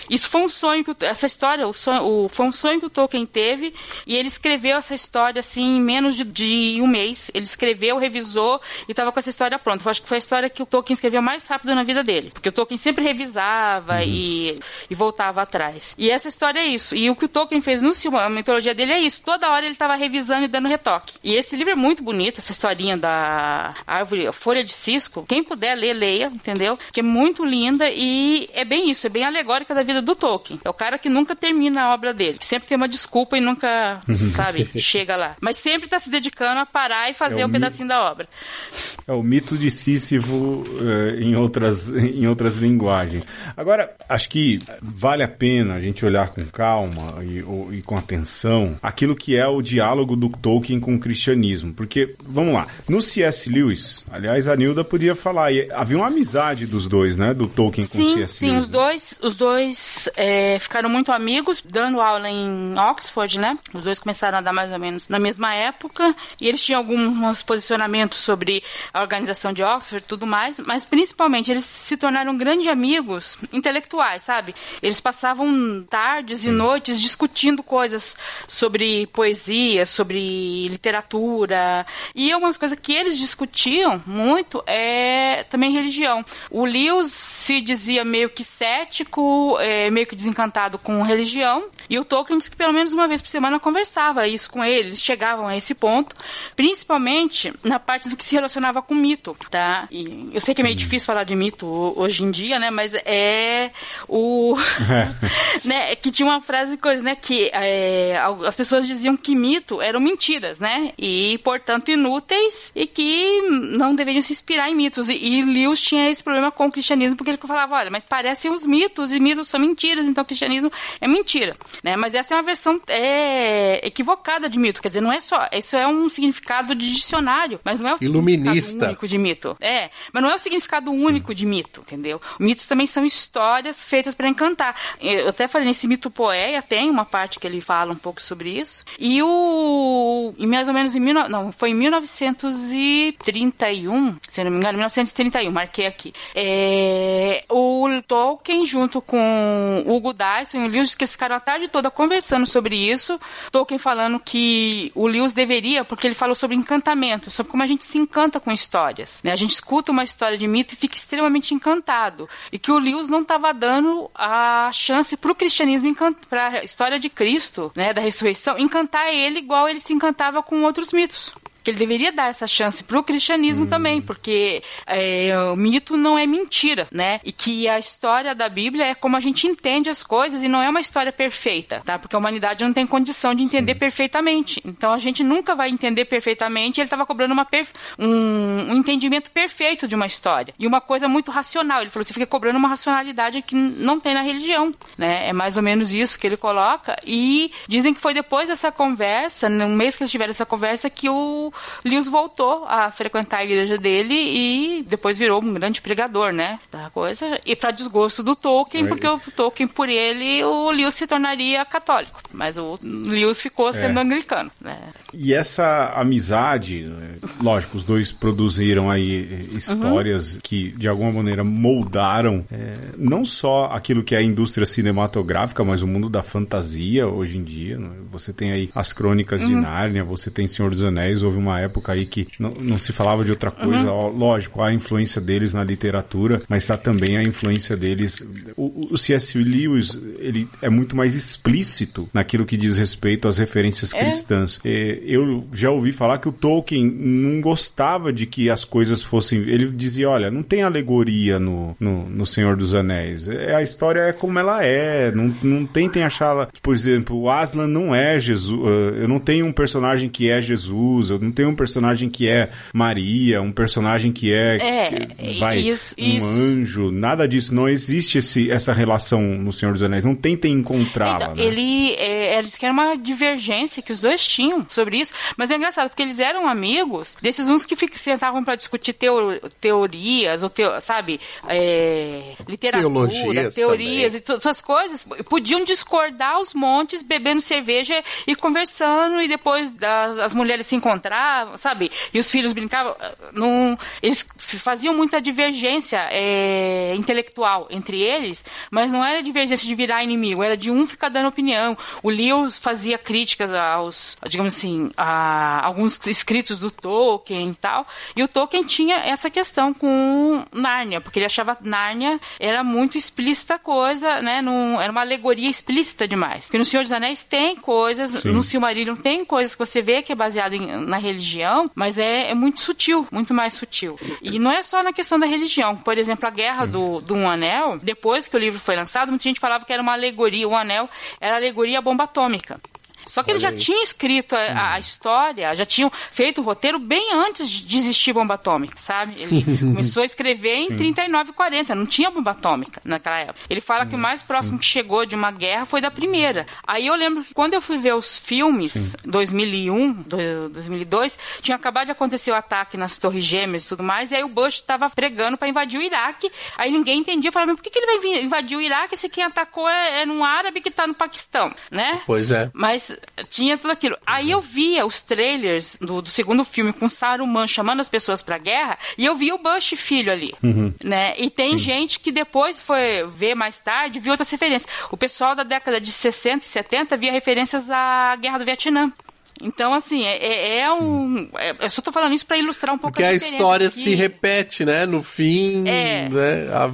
Isso foi um sonho que o- essa história, o sonho, o- foi um sonho que o Tolkien teve e ele escreveu essa história assim em menos de, de um mês. Ele escreveu, revisou e estava com essa história pronta. Eu acho que foi a história que o Tolkien escreveu mais rápido na vida dele, porque o Tolkien sempre revisava e, e voltava atrás. E essa história é isso. E o que o Tolkien fez no Silmarillion, a mitologia dele é isso. Toda hora ele estava revisando e dando retoque. E esse livro é muito bonito, essa historinha da árvore, a folha de cisco. Quem puder ler, leia, entendeu? Que é muito linda e é bem isso, é bem alegórica da vida do Tolkien. É o cara que nunca termina a obra dele, sempre tem uma desculpa e nunca, sabe, chega lá. Mas sempre está se dedicando a parar e fazer É o um mi- pedacinho da obra. É o mito de Sísifo eh, em, outras, em outras linguagens. Agora, acho que vale a pena a gente olhar com calma e, ou- e com atenção aquilo que é o diálogo do Tolkien com o cristianismo. Porque, vamos lá, no C.S. Lewis, aliás, a Nilda podia falar, havia uma amizade dos dois, né? Do Tolkien com o Sim, C.S. sim, Lewis. os né? dois, os dois é, ficaram muito amigos, dando aula em Oxford, né? Os dois começaram a dar mais ou menos na mesma época, e eles tinham alguns posicionamentos sobre a organização de Oxford e tudo mais, mas principalmente eles se tornaram grandes amigos intelectuais, sabe? Eles passavam tardes e noites discutindo coisas sobre poesia, sobre literatura, e algumas coisas que eles discutiam muito é também religião. O Lewis se dizia meio que cético, é, meio que desencantado com religião, e o Tolkien disse que pelo menos uma vez por semana conversava isso com ele, eles chegavam a esse ponto, principalmente na parte do que se relacionava com mito, tá? E eu sei que é meio difícil falar de mito ho- hoje em dia, né? Mas é o... né? Que tinha uma frase coisa, né? Que é, as pessoas diziam que mito eram mentiras, né? E, portanto, inúteis e que não deveriam se inspirar em mitos. E, e Lewis tinha esse problema com o cristianismo, porque ele falava, olha, mas parecem os mitos e mitos são mentiras, então o cristianismo é mentira, né? Mas essa é uma versão é, equivocada de mito, quer dizer, não é só, isso é um significado de dicionário, mas não é o Iluminista. significado único de mito. É, mas não é o significado único de mito, entendeu? Mitos também são histórias feitas para encantar. Eu até falei nesse mito poeia, tem uma parte que ele fala um pouco sobre isso. E o e mais ou menos em não, foi em 1931, se eu não me engano, 1931, marquei aqui. É, o Tolkien junto com o Hugo Dyson e o Lewis que eles ficaram a tarde toda conversando sobre isso. Tolkien falando que o Lewis deveria, porque ele falou sobre encantamento, sobre como a gente se encanta com histórias. Né? A gente escuta uma história de mito e fica extremamente encantado. E que o Lewis não estava dando a chance para o cristianismo, para a história de Cristo, né, da ressurreição, encantar ele igual ele se encantava com outros mitos. Que ele deveria dar essa chance pro cristianismo também, porque é, o mito não é mentira, né? E que a história da Bíblia é como a gente entende as coisas e não é uma história perfeita, tá? Porque a humanidade não tem condição de entender perfeitamente. Então a gente nunca vai entender perfeitamente. Ele estava cobrando uma um, um entendimento perfeito de uma história e uma coisa muito racional. Ele falou: você fica cobrando uma racionalidade que não tem na religião, né? É mais ou menos isso que ele coloca. E dizem que foi depois dessa conversa, no mês que eles tiveram essa conversa, que o Lewis voltou a frequentar a igreja dele e depois virou um grande pregador, né? Da coisa. E para desgosto do Tolkien, porque o Tolkien, por ele, o Lewis se tornaria católico. Mas o Lewis ficou sendo É. anglicano, né? E essa amizade, lógico, os dois produziram aí eh, histórias Uhum. que de alguma maneira moldaram eh, não só aquilo que é a indústria cinematográfica, mas o mundo da fantasia hoje em dia. né? Você tem aí as crônicas de Uhum. Nárnia, você tem Senhor dos Anéis, houve uma época aí que não, não se falava de outra coisa. Uhum. Lógico, há a influência deles na literatura, mas há também a influência deles. O, o C.S. Lewis, ele é muito mais explícito naquilo que diz respeito às referências É. cristãs. É, eu já ouvi falar que o Tolkien não gostava de que as coisas fossem. Ele dizia: olha, não tem alegoria no, no, no Senhor dos Anéis. É, a história é como ela é. Não, não tentem achá-la. Por exemplo, o Aslan não é Jesus. eh, Eu não tenho um personagem que é Jesus. Eu não tenho um personagem que é Maria. Um personagem que é. É, que vai, isso- um isso. anjo. Nada disso. Não existe esse, essa relação no Senhor dos Anéis. Não tentem encontrá-la. Então, né? ele, é, eles que era uma divergência que os dois tinham sobre isso, mas é engraçado porque eles eram amigos desses uns que sentavam para discutir teo- teorias ou teo- sabe, é, literatura, Teologias teorias também. e todas essas coisas, podiam discordar aos montes, bebendo cerveja e conversando e depois das, as mulheres se encontravam, sabe, e os filhos brincavam, não, eles faziam muita divergência é, intelectual entre eles, mas não era divergência de virar inimigo, era de um ficar dando opinião. O Lewis fazia críticas aos, digamos assim, a alguns escritos do Tolkien e tal, e o Tolkien tinha essa questão com Nárnia, porque ele achava Nárnia era muito explícita coisa, né, num, era uma alegoria explícita demais. Porque no Senhor dos Anéis tem coisas, Sim. no Silmarillion tem coisas que você vê que é baseado em- na religião, mas é, é muito sutil, muito mais sutil. E não é só na questão da religião. Por exemplo, a Guerra do, do Um Anel, depois que o livro foi lançado, muita gente falava que era uma alegoria, o Anel era alegoria à bomba atômica. Só que ele já tinha escrito a, a história, já tinham feito o roteiro bem antes de existir bomba atômica, sabe? Ele começou a escrever em 39 e 40, não tinha bomba atômica naquela época. Ele fala que o mais próximo que chegou de uma guerra foi da primeira. Aí eu lembro que quando eu fui ver os filmes, 2001, do- 2002, tinha acabado de acontecer o ataque nas Torres Gêmeas e tudo mais, e aí o Bush estava pregando para invadir o Iraque, aí ninguém entendia, falava, mas por que, que ele vai invadir o Iraque se quem atacou é, é um árabe que está no Paquistão, né? Pois é. Mas tinha tudo aquilo. Aí eu via os trailers do, do segundo filme com Saruman chamando as pessoas pra guerra e eu via o Bush filho ali, né? E tem gente que depois foi ver mais tarde, viu outras referências. O pessoal da década de 60 e 70 via referências à Guerra do Vietnã. Então, assim, é, é- é um. é- eu só tô falando isso pra ilustrar um pouco Porque a história aqui. se repete, né? No fim, É. né? A, a-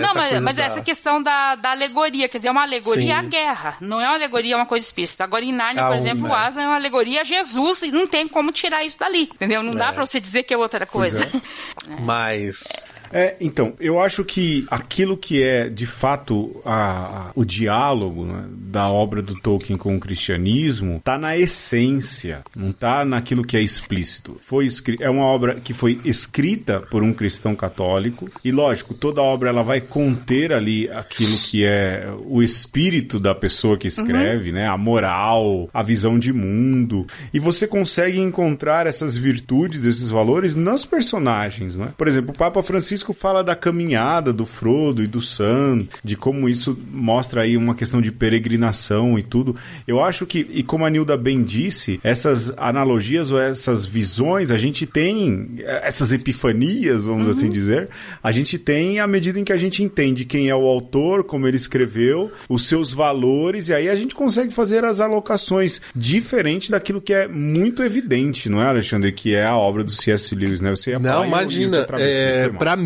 Não, mas, mas da- essa questão da, da alegoria, quer dizer, é uma alegoria Sim. à guerra, não é uma alegoria a uma coisa explícita. Agora, em Nárnia, Ah, por um, exemplo, né? o Aslan é uma alegoria a Jesus e não tem como tirar isso dali, entendeu? Não dá É. pra você dizer que é outra coisa. Mas. É, então, eu acho que aquilo que é de fato a- a- o diálogo né, da obra do Tolkien com o cristianismo tá na essência, não tá naquilo que é explícito. Foi é uma obra que foi escrita por um cristão católico e lógico, toda obra ela vai conter ali aquilo que é o espírito da pessoa que escreve, né, a moral, a visão de mundo, e você consegue encontrar essas virtudes, esses valores nos personagens, né? Por exemplo, o Papa Francisco fala da caminhada do Frodo e do Sam, de como isso mostra aí uma questão de peregrinação e tudo. Eu acho que, e como a Nilda bem disse, essas analogias ou essas visões, a gente tem essas epifanias, vamos assim dizer, a gente tem à medida em que a gente entende quem é o autor, como ele escreveu, os seus valores, e aí a gente consegue fazer as alocações diferente daquilo que é muito evidente, não é, Alexandre? Que é a obra do C.S. Lewis, né? Você ia Não, falar eu- eu te imagina, é, para mim,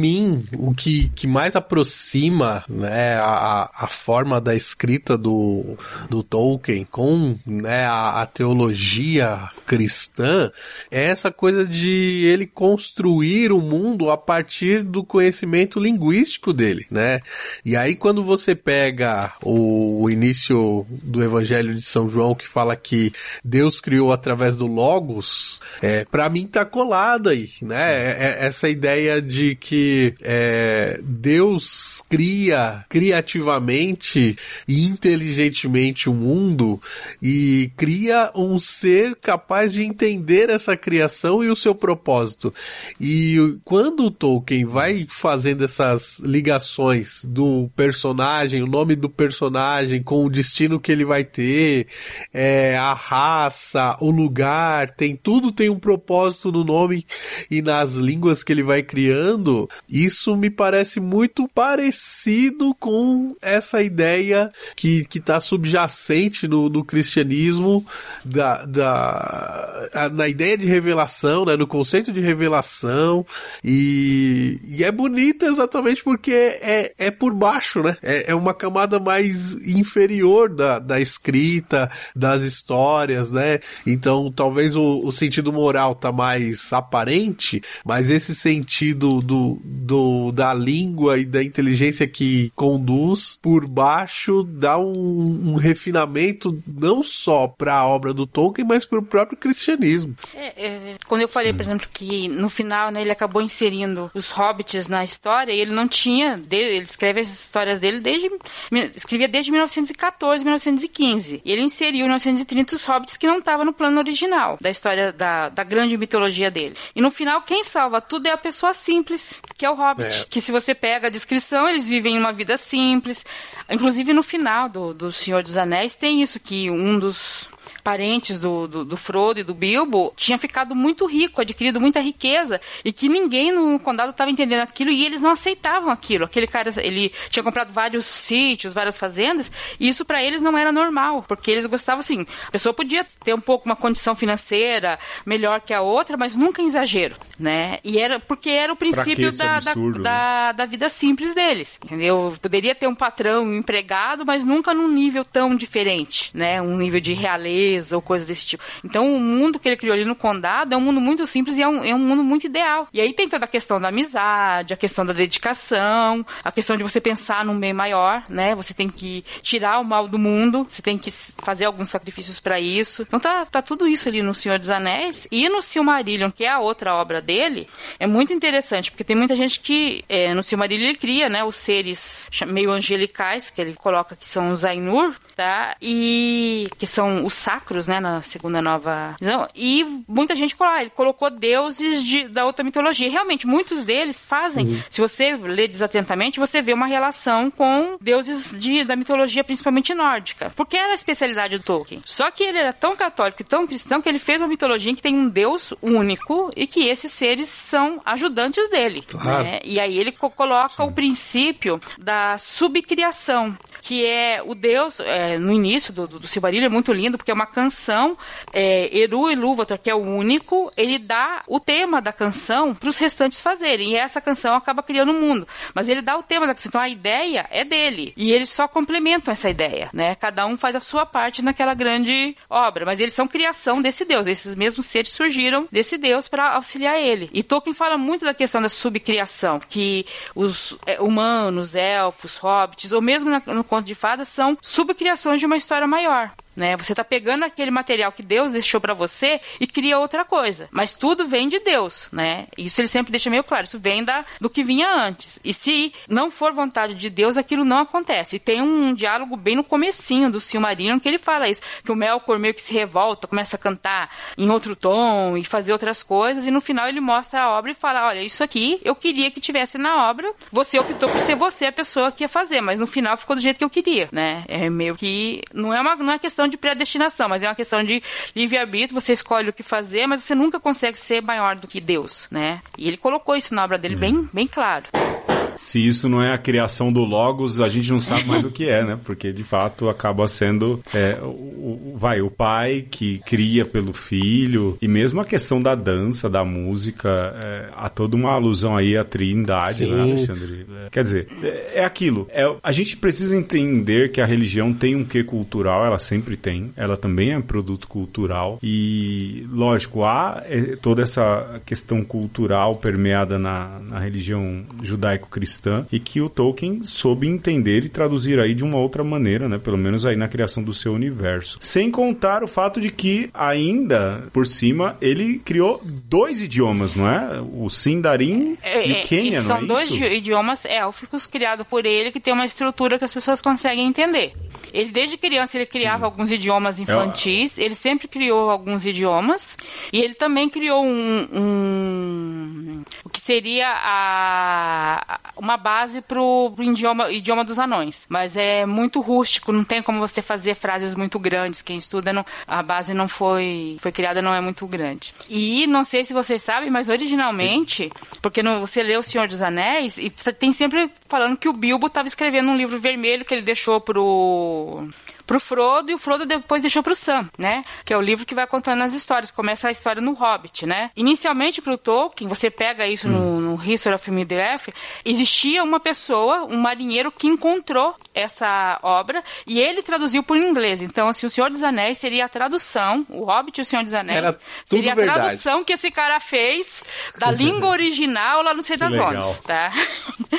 o que, que mais aproxima né, a, a forma da escrita do, do Tolkien com né, a, a teologia cristã é essa coisa de ele construir o mundo a partir do conhecimento linguístico dele, né? E aí quando você pega o, o início do Evangelho de São João que fala que Deus criou através do Logos, é, para mim tá colado aí, né? É- é- essa ideia de que é, Deus cria criativamente e inteligentemente o mundo e cria um ser capaz de entender essa criação e o seu propósito. E quando o Tolkien vai fazendo essas ligações do personagem, o nome do personagem com o destino que ele vai ter, é, a raça, o lugar, tem tudo tem um propósito no nome e nas línguas que ele vai criando, isso me parece muito parecido com essa ideia que, que tá subjacente no, no cristianismo da, da, a- na ideia de revelação, né, no conceito de revelação e, e é bonito exatamente porque é, é por baixo, né? É, é uma camada mais inferior da, da escrita, das histórias, né? Então talvez o, o sentido moral tá mais aparente, mas esse sentido do, do da língua e da inteligência que conduz por baixo dá um, um refinamento não só para a obra do Tolkien, mas para o próprio cristianismo. É, é, quando eu falei, por exemplo, que no final né, ele acabou inserindo os hobbits na história, e ele não tinha, ele escreve as histórias dele desde, escrevia desde 1914, 1915. E ele inseriu em 1930 os hobbits que não estavam no plano original da história da, da grande mitologia dele. E no final, quem salva tudo é a pessoa simples, que é o hobbit. É. Que se você pega a descrição, eles vivem uma vida simples. Inclusive no final do, do Senhor dos Anéis tem isso, que um dos parentes do, do, do Frodo e do Bilbo tinha ficado muito rico, adquirido muita riqueza e que ninguém no condado estava entendendo aquilo e eles não aceitavam aquilo. Aquele cara, ele tinha comprado vários sítios, várias fazendas e isso para eles não era normal, porque eles gostavam assim, a pessoa podia ter um pouco uma condição financeira melhor que a outra, mas nunca em exagero, né? E era porque era o princípio da, da, absurdo, né? da, da vida simples deles, entendeu? Poderia ter um patrão, um empregado, mas nunca num nível tão diferente, né? Um nível de realeza ou coisa desse tipo. Então, o mundo que ele criou ali no condado é um mundo muito simples e é um, é um mundo muito ideal. E aí tem toda a questão da amizade, a questão da dedicação, a questão de você pensar num bem maior, né? Você tem que tirar o mal do mundo, você tem que fazer alguns sacrifícios para isso. Então tá, tá tudo isso ali no Senhor dos Anéis e no Silmarillion, que é a outra obra dele, é muito interessante, porque tem muita gente que é, no Silmarillion ele cria, né, os seres meio angelicais, que ele coloca que são os Ainur, tá? E que são os sacros, né, na segunda nova visão. E muita gente colocou, ah, ele colocou deuses de, da outra mitologia. E, realmente, muitos deles fazem, se você lê desatentamente, você vê uma relação com deuses de, da mitologia, principalmente nórdica. Porque era a especialidade do Tolkien. Só que ele era tão católico e tão cristão que ele fez uma mitologia em que tem um deus único e que esses seres são ajudantes dele. Claro. né? E aí ele co- coloca o princípio da subcriação, que é o Deus, é, no início do, do, do Silmarillion, é muito lindo, porque é uma canção, é, Eru Ilúvatar, que é o único, ele dá o tema da canção para os restantes fazerem. E essa canção acaba criando o mundo. Mas ele dá o tema da canção. Então a ideia é dele. E eles só complementam essa ideia, né? Cada um faz a sua parte naquela grande obra. Mas eles são criação desse Deus. Esses mesmos seres surgiram desse Deus para auxiliar ele. E Tolkien fala muito da questão da subcriação, que os é, humanos, elfos, hobbits, ou mesmo na- no conto de fadas, são subcriações de uma história maior. Né? Você está pegando aquele material que Deus deixou para você e cria outra coisa. Mas tudo vem de Deus, né? Isso ele sempre deixa meio claro. Isso vem da, do que vinha antes. E se não for vontade de Deus, aquilo não acontece. E tem um diálogo bem no comecinho do Silmarillion que ele fala isso. Que o Melkor meio que se revolta, começa a cantar em outro tom e fazer outras coisas. E no final ele mostra a obra e fala, olha, isso aqui eu queria que tivesse na obra. Você optou por ser você a pessoa que ia fazer. Mas no final ficou do jeito que eu queria, né? É meio que... Não é uma não é questão de predestinação, mas é uma questão de livre-arbítrio. Você escolhe o que fazer, mas você nunca consegue ser maior do que Deus, né? E ele colocou isso na obra dele bem, bem claro. Se isso não é a criação do Logos, a gente não sabe mais o que é, né? Porque de fato acaba sendo é, o, vai o pai que cria pelo filho e mesmo a questão da dança, da música, é, há toda uma alusão aí à Trindade, né, Sim. Alexandre? É, quer dizer, é, é aquilo. É, a gente precisa entender que a religião tem um quê cultural, ela sempre tem. Ela também é produto cultural e lógico há é, toda essa questão cultural permeada na, na religião judaico-cristã e que o Tolkien soube entender e traduzir aí de uma outra maneira, né? Pelo menos aí na criação do seu universo. Sem contar o fato de que ainda por cima ele criou dois idiomas, não é? O Sindarin e o Quenya, não são é dois isso? idi- idiomas élficos criados por ele que tem uma estrutura que as pessoas conseguem entender. Ele desde criança ele criava alguns idiomas infantis, ele sempre criou alguns idiomas e ele também criou um, um- o que seria a, uma base pro, pro idioma, idioma dos anões, mas é muito rústico, não tem como você fazer frases muito grandes. Quem estuda não, a base não foi foi criada não é muito grande. E não sei se vocês sabem, mas originalmente, porque no, você lê O Senhor dos Anéis e tem sempre falando que o Bilbo estava escrevendo um livro vermelho que ele deixou pro 哦。Pro Frodo e o Frodo depois deixou pro Sam, né? Que é o livro que vai contando as histórias, começa a história no Hobbit, né? Inicialmente pro Tolkien, você pega isso no, no History of Middle-earth, existia uma pessoa, um marinheiro que encontrou essa obra e ele traduziu por inglês. Então, assim, o Senhor dos Anéis seria a tradução, o Hobbit e o Senhor dos Anéis seria a verdade. tradução que esse cara fez da língua original lá não sei das onde, tá?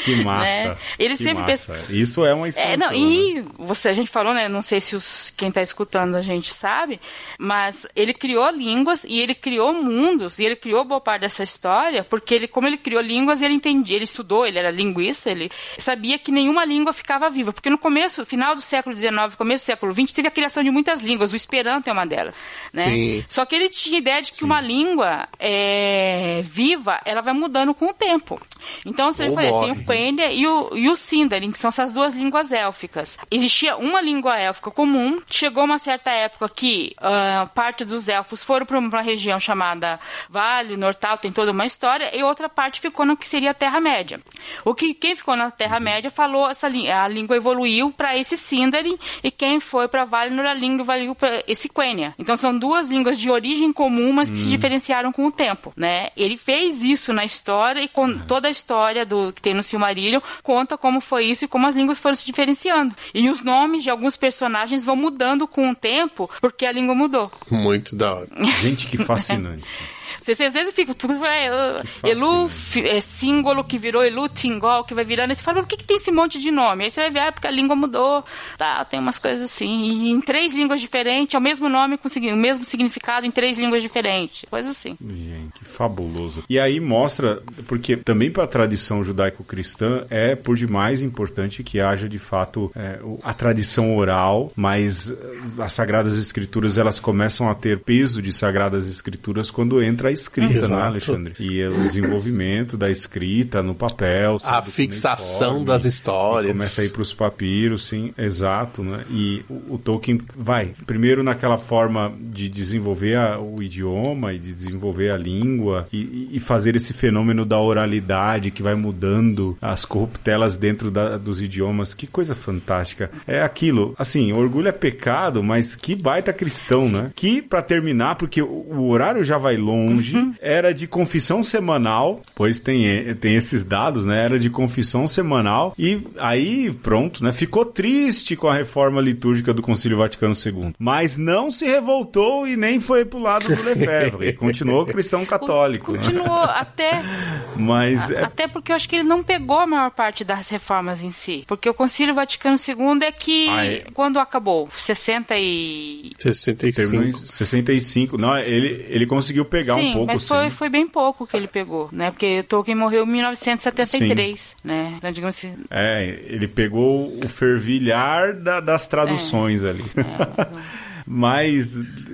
Que massa. Né? Ele que sempre massa. pensa- Isso é uma É, expansão. não, né? e você, a gente falou, né? Não sei se os, quem tá escutando a gente sabe, mas ele criou línguas e ele criou mundos e ele criou boa parte dessa história, porque ele, como ele criou línguas, ele entendia, ele estudou, ele era linguista, ele sabia que nenhuma língua ficava viva, porque no começo, final do século XIX, começo do século XX, teve a criação de muitas línguas, o Esperanto é uma delas, né? Sim. Só que ele tinha ideia de que uma língua é, viva, ela vai mudando com o tempo. Então, você fala, tem o Quenya e o, e o Sindarin, que são essas duas línguas élficas. Existia uma língua élfica comum, chegou uma certa época que ah, parte dos elfos foram para uma região chamada Vale, Nortal, tem toda uma história, e outra parte ficou no que seria a Terra-média. O que quem ficou na Terra-média falou essa a língua evoluiu para esse Sindarin, e quem foi para Valinor, a língua evoluiu para esse Quenya. Então são duas línguas de origem comum, mas que se diferenciaram com o tempo, né? Ele fez isso na história e com toda a história do que tem no Silmarillion conta como foi isso e como as línguas foram se diferenciando. E os nomes de alguns personagens vão mudando com o tempo porque a língua mudou. Muito da hora. Gente, que fascinante. Você, às vezes fica, tu, é, uh, Elu fi- é, símbolo que virou Elu Tingol, que vai virando, e você fala, por que, que tem esse monte de nome? Aí você vai ver, ah, porque a língua mudou, tá, tem umas coisas assim. E em três línguas diferentes, é o mesmo nome com segui- o mesmo significado em três línguas diferentes. Coisa assim. Gente, que fabuloso. E aí mostra, porque também para a tradição judaico-cristã é por demais importante que haja de fato é, a tradição oral, mas eh, as sagradas escrituras elas começam a ter peso de sagradas escrituras quando entra a pela escrita, né, Exato. Alexandre? E o desenvolvimento da escrita no papel. A fixação das histórias. Começa a ir para os papiros, sim, exato, né? E o, o Tolkien vai primeiro naquela forma de desenvolver a- o idioma e de desenvolver a língua e, e fazer esse fenômeno da oralidade que vai mudando as corruptelas dentro da- dos idiomas. Que coisa fantástica. É aquilo, assim, orgulho é pecado, mas que baita cristão, né? Que, pra terminar, porque o, o horário já vai longe, era de confissão semanal, pois tem, tem esses dados, né? Era de confissão semanal e aí, pronto, né? Ficou triste com a reforma litúrgica do Concílio Vaticano II, mas não se revoltou e nem foi pro lado do Lefebvre. Continuou cristão católico. né? Continuou até Mas é Até porque eu acho que ele não pegou a maior parte das reformas em si. Porque o Concílio Vaticano II é que, Ah, é. quando acabou? 60 e... terminou em 65. 65. Não, ele, ele conseguiu pegar um pouco, mas sim. foi, foi bem pouco que ele pegou, né? Porque Tolkien morreu em 1973, né? Então, digamos assim... É, ele pegou o fervilhar da- das traduções ali. Mas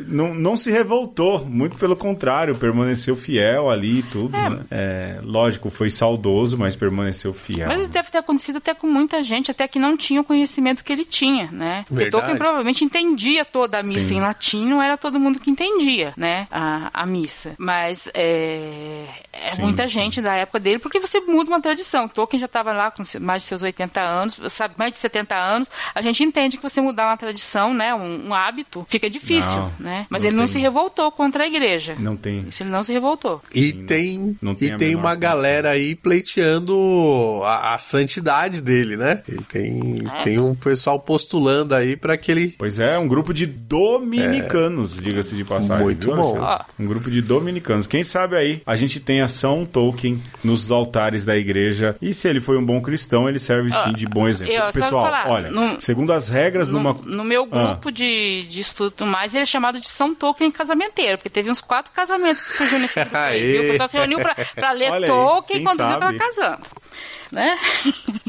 não, não se revoltou, muito pelo contrário, permaneceu fiel ali e tudo. né? É, lógico, foi saudoso, mas permaneceu fiel. Mas isso deve ter acontecido até com muita gente, até que não tinha o conhecimento que ele tinha, né? Porque. Tolkien provavelmente entendia toda a missa Sim. em latim, não era todo mundo que entendia, né? A, a missa. Mas é, é Sim, muita sim. gente da época dele, porque você muda uma tradição. Tolkien já estava lá com mais de seus 80 anos, sabe, mais de 70 anos. A gente entende que você mudar uma tradição, né? Um, um hábito, fica difícil, Não, né? Mas não ele não tem. se revoltou contra a igreja. Não tem. Isso ele não se revoltou. E tem, não tem e tem uma condição. galera aí pleiteando a, a santidade dele, né? E tem, É. tem um pessoal postulando aí pra que ele. Pois é, um grupo de dominicanos, diga-se de passagem. Muito viu, bom. Um grupo de dominicanos. Quem sabe aí a gente tem a São Tolkien nos altares da igreja. E se ele foi um bom cristão, ele serve sim de bom exemplo. eu- Pessoal, falar, olha, no- segundo as regras de No, uma. no meu Ah. grupo de, de estudo e tudo mais, ele é chamado de São Tolkien casamenteiro, porque teve uns quatro casamentos que surgiu nesse aí, viu? O pessoal se reuniu pra, pra ler Olha aí, Tolkien quem quando viu sabe? tava casando. Né?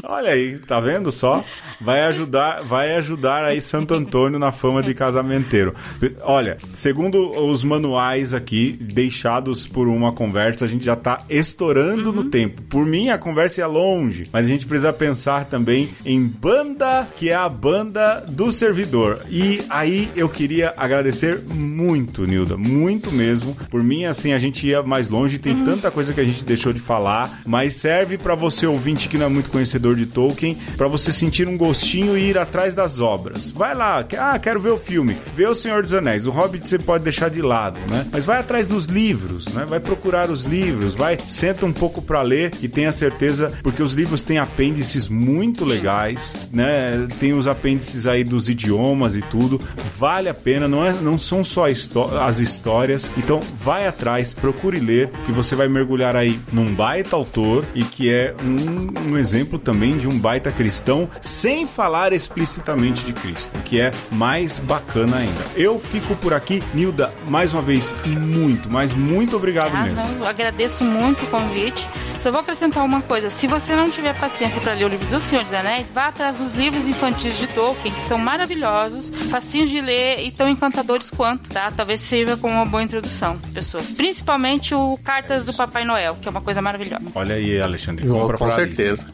Olha aí, tá vendo só? Vai ajudar, vai ajudar aí Santo Antônio na fama de casamenteiro. Olha, segundo os manuais aqui deixados por uma conversa, a gente já tá estourando no tempo. Por mim a conversa ia longe, mas a gente precisa pensar também em banda, que é a banda do servidor. E aí eu queria agradecer muito, Nilda, muito mesmo. Por mim assim a gente ia mais longe, tem tanta coisa que a gente deixou de falar, mas serve pra você ouvinte que não é muito conhecedor de Tolkien, pra você sentir um gostinho e ir atrás das obras. Vai lá, ah, quero ver o filme, vê o Senhor dos Anéis. O Hobbit você pode deixar de lado, né? Mas vai atrás dos livros, né? Vai procurar os livros, vai, senta um pouco pra ler e tenha certeza, porque os livros têm apêndices muito legais, né? Tem os apêndices aí dos idiomas e tudo. Vale a pena, não, é, não são só as histórias. Então vai atrás, procure ler e você vai mergulhar aí num baita autor e que é um, um exemplo também de um baita cristão, sem falar explicitamente de Cristo, o que é mais bacana ainda. Eu fico por aqui, Nilda, mais uma vez, muito, mas muito obrigado Ah, mesmo. não, eu agradeço muito o convite. Só vou acrescentar uma coisa: se você não tiver paciência para ler o livro do Senhor dos Anéis, vá atrás dos livros infantis de Tolkien, que são maravilhosos, facinhos de ler e tão encantadores quanto, tá? Talvez sirva como uma boa introdução para pessoas. Principalmente o Cartas do Papai Noel, que é uma coisa maravilhosa. Olha aí, Alexandre, compra com pra certeza.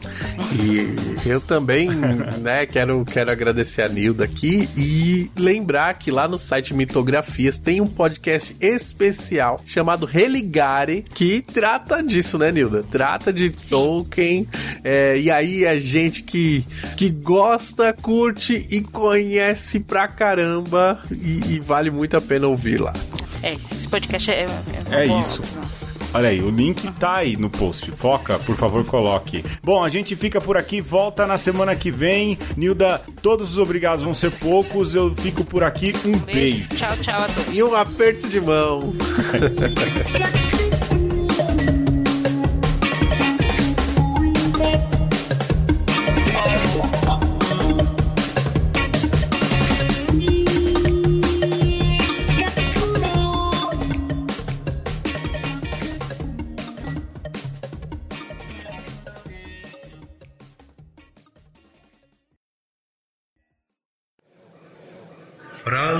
E eu também, né, quero, quero agradecer a Nilda aqui e lembrar que lá no site Mitografias tem um podcast especial chamado Religare, que trata disso, né, Nilda? Trata de Tolkien. é, e aí é gente que, que gosta, curte e conhece pra caramba e, e vale muito a pena ouvir lá. É, esse podcast é. É, É isso. Nossa. Olha aí, o link tá aí no post. Foca, por favor, coloque. Bom, a gente fica por aqui, volta na semana que vem. Nilda, todos os obrigados vão ser poucos. Eu fico por aqui. Um beijo. Beijo. Tchau, tchau a todos. E um aperto de mão.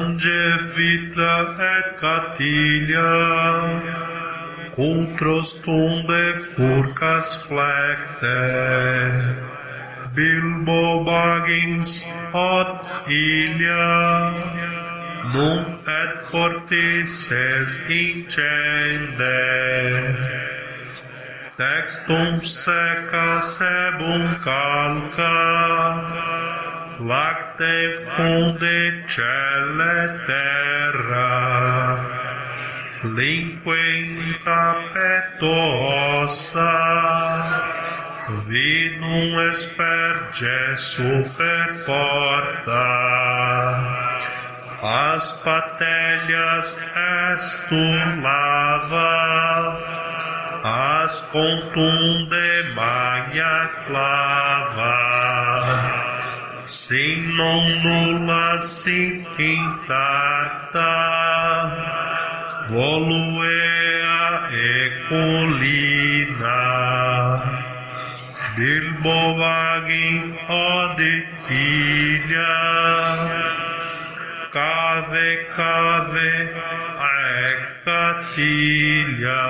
langes vitra et catilia, cultros tunde furcas flecte, bilbo Baggins hot ilia, nunc et cortices incende, Textum seca sebum calca, Lacte funde celle terra, Linquenta petosa, Vinum esperge super porta, As patelhas estum lava, As contunde magna clava, Sin non nulla sin intacta, Voluea e colina, Bilbo vaghi oditilha, Cave, cave, e catilha,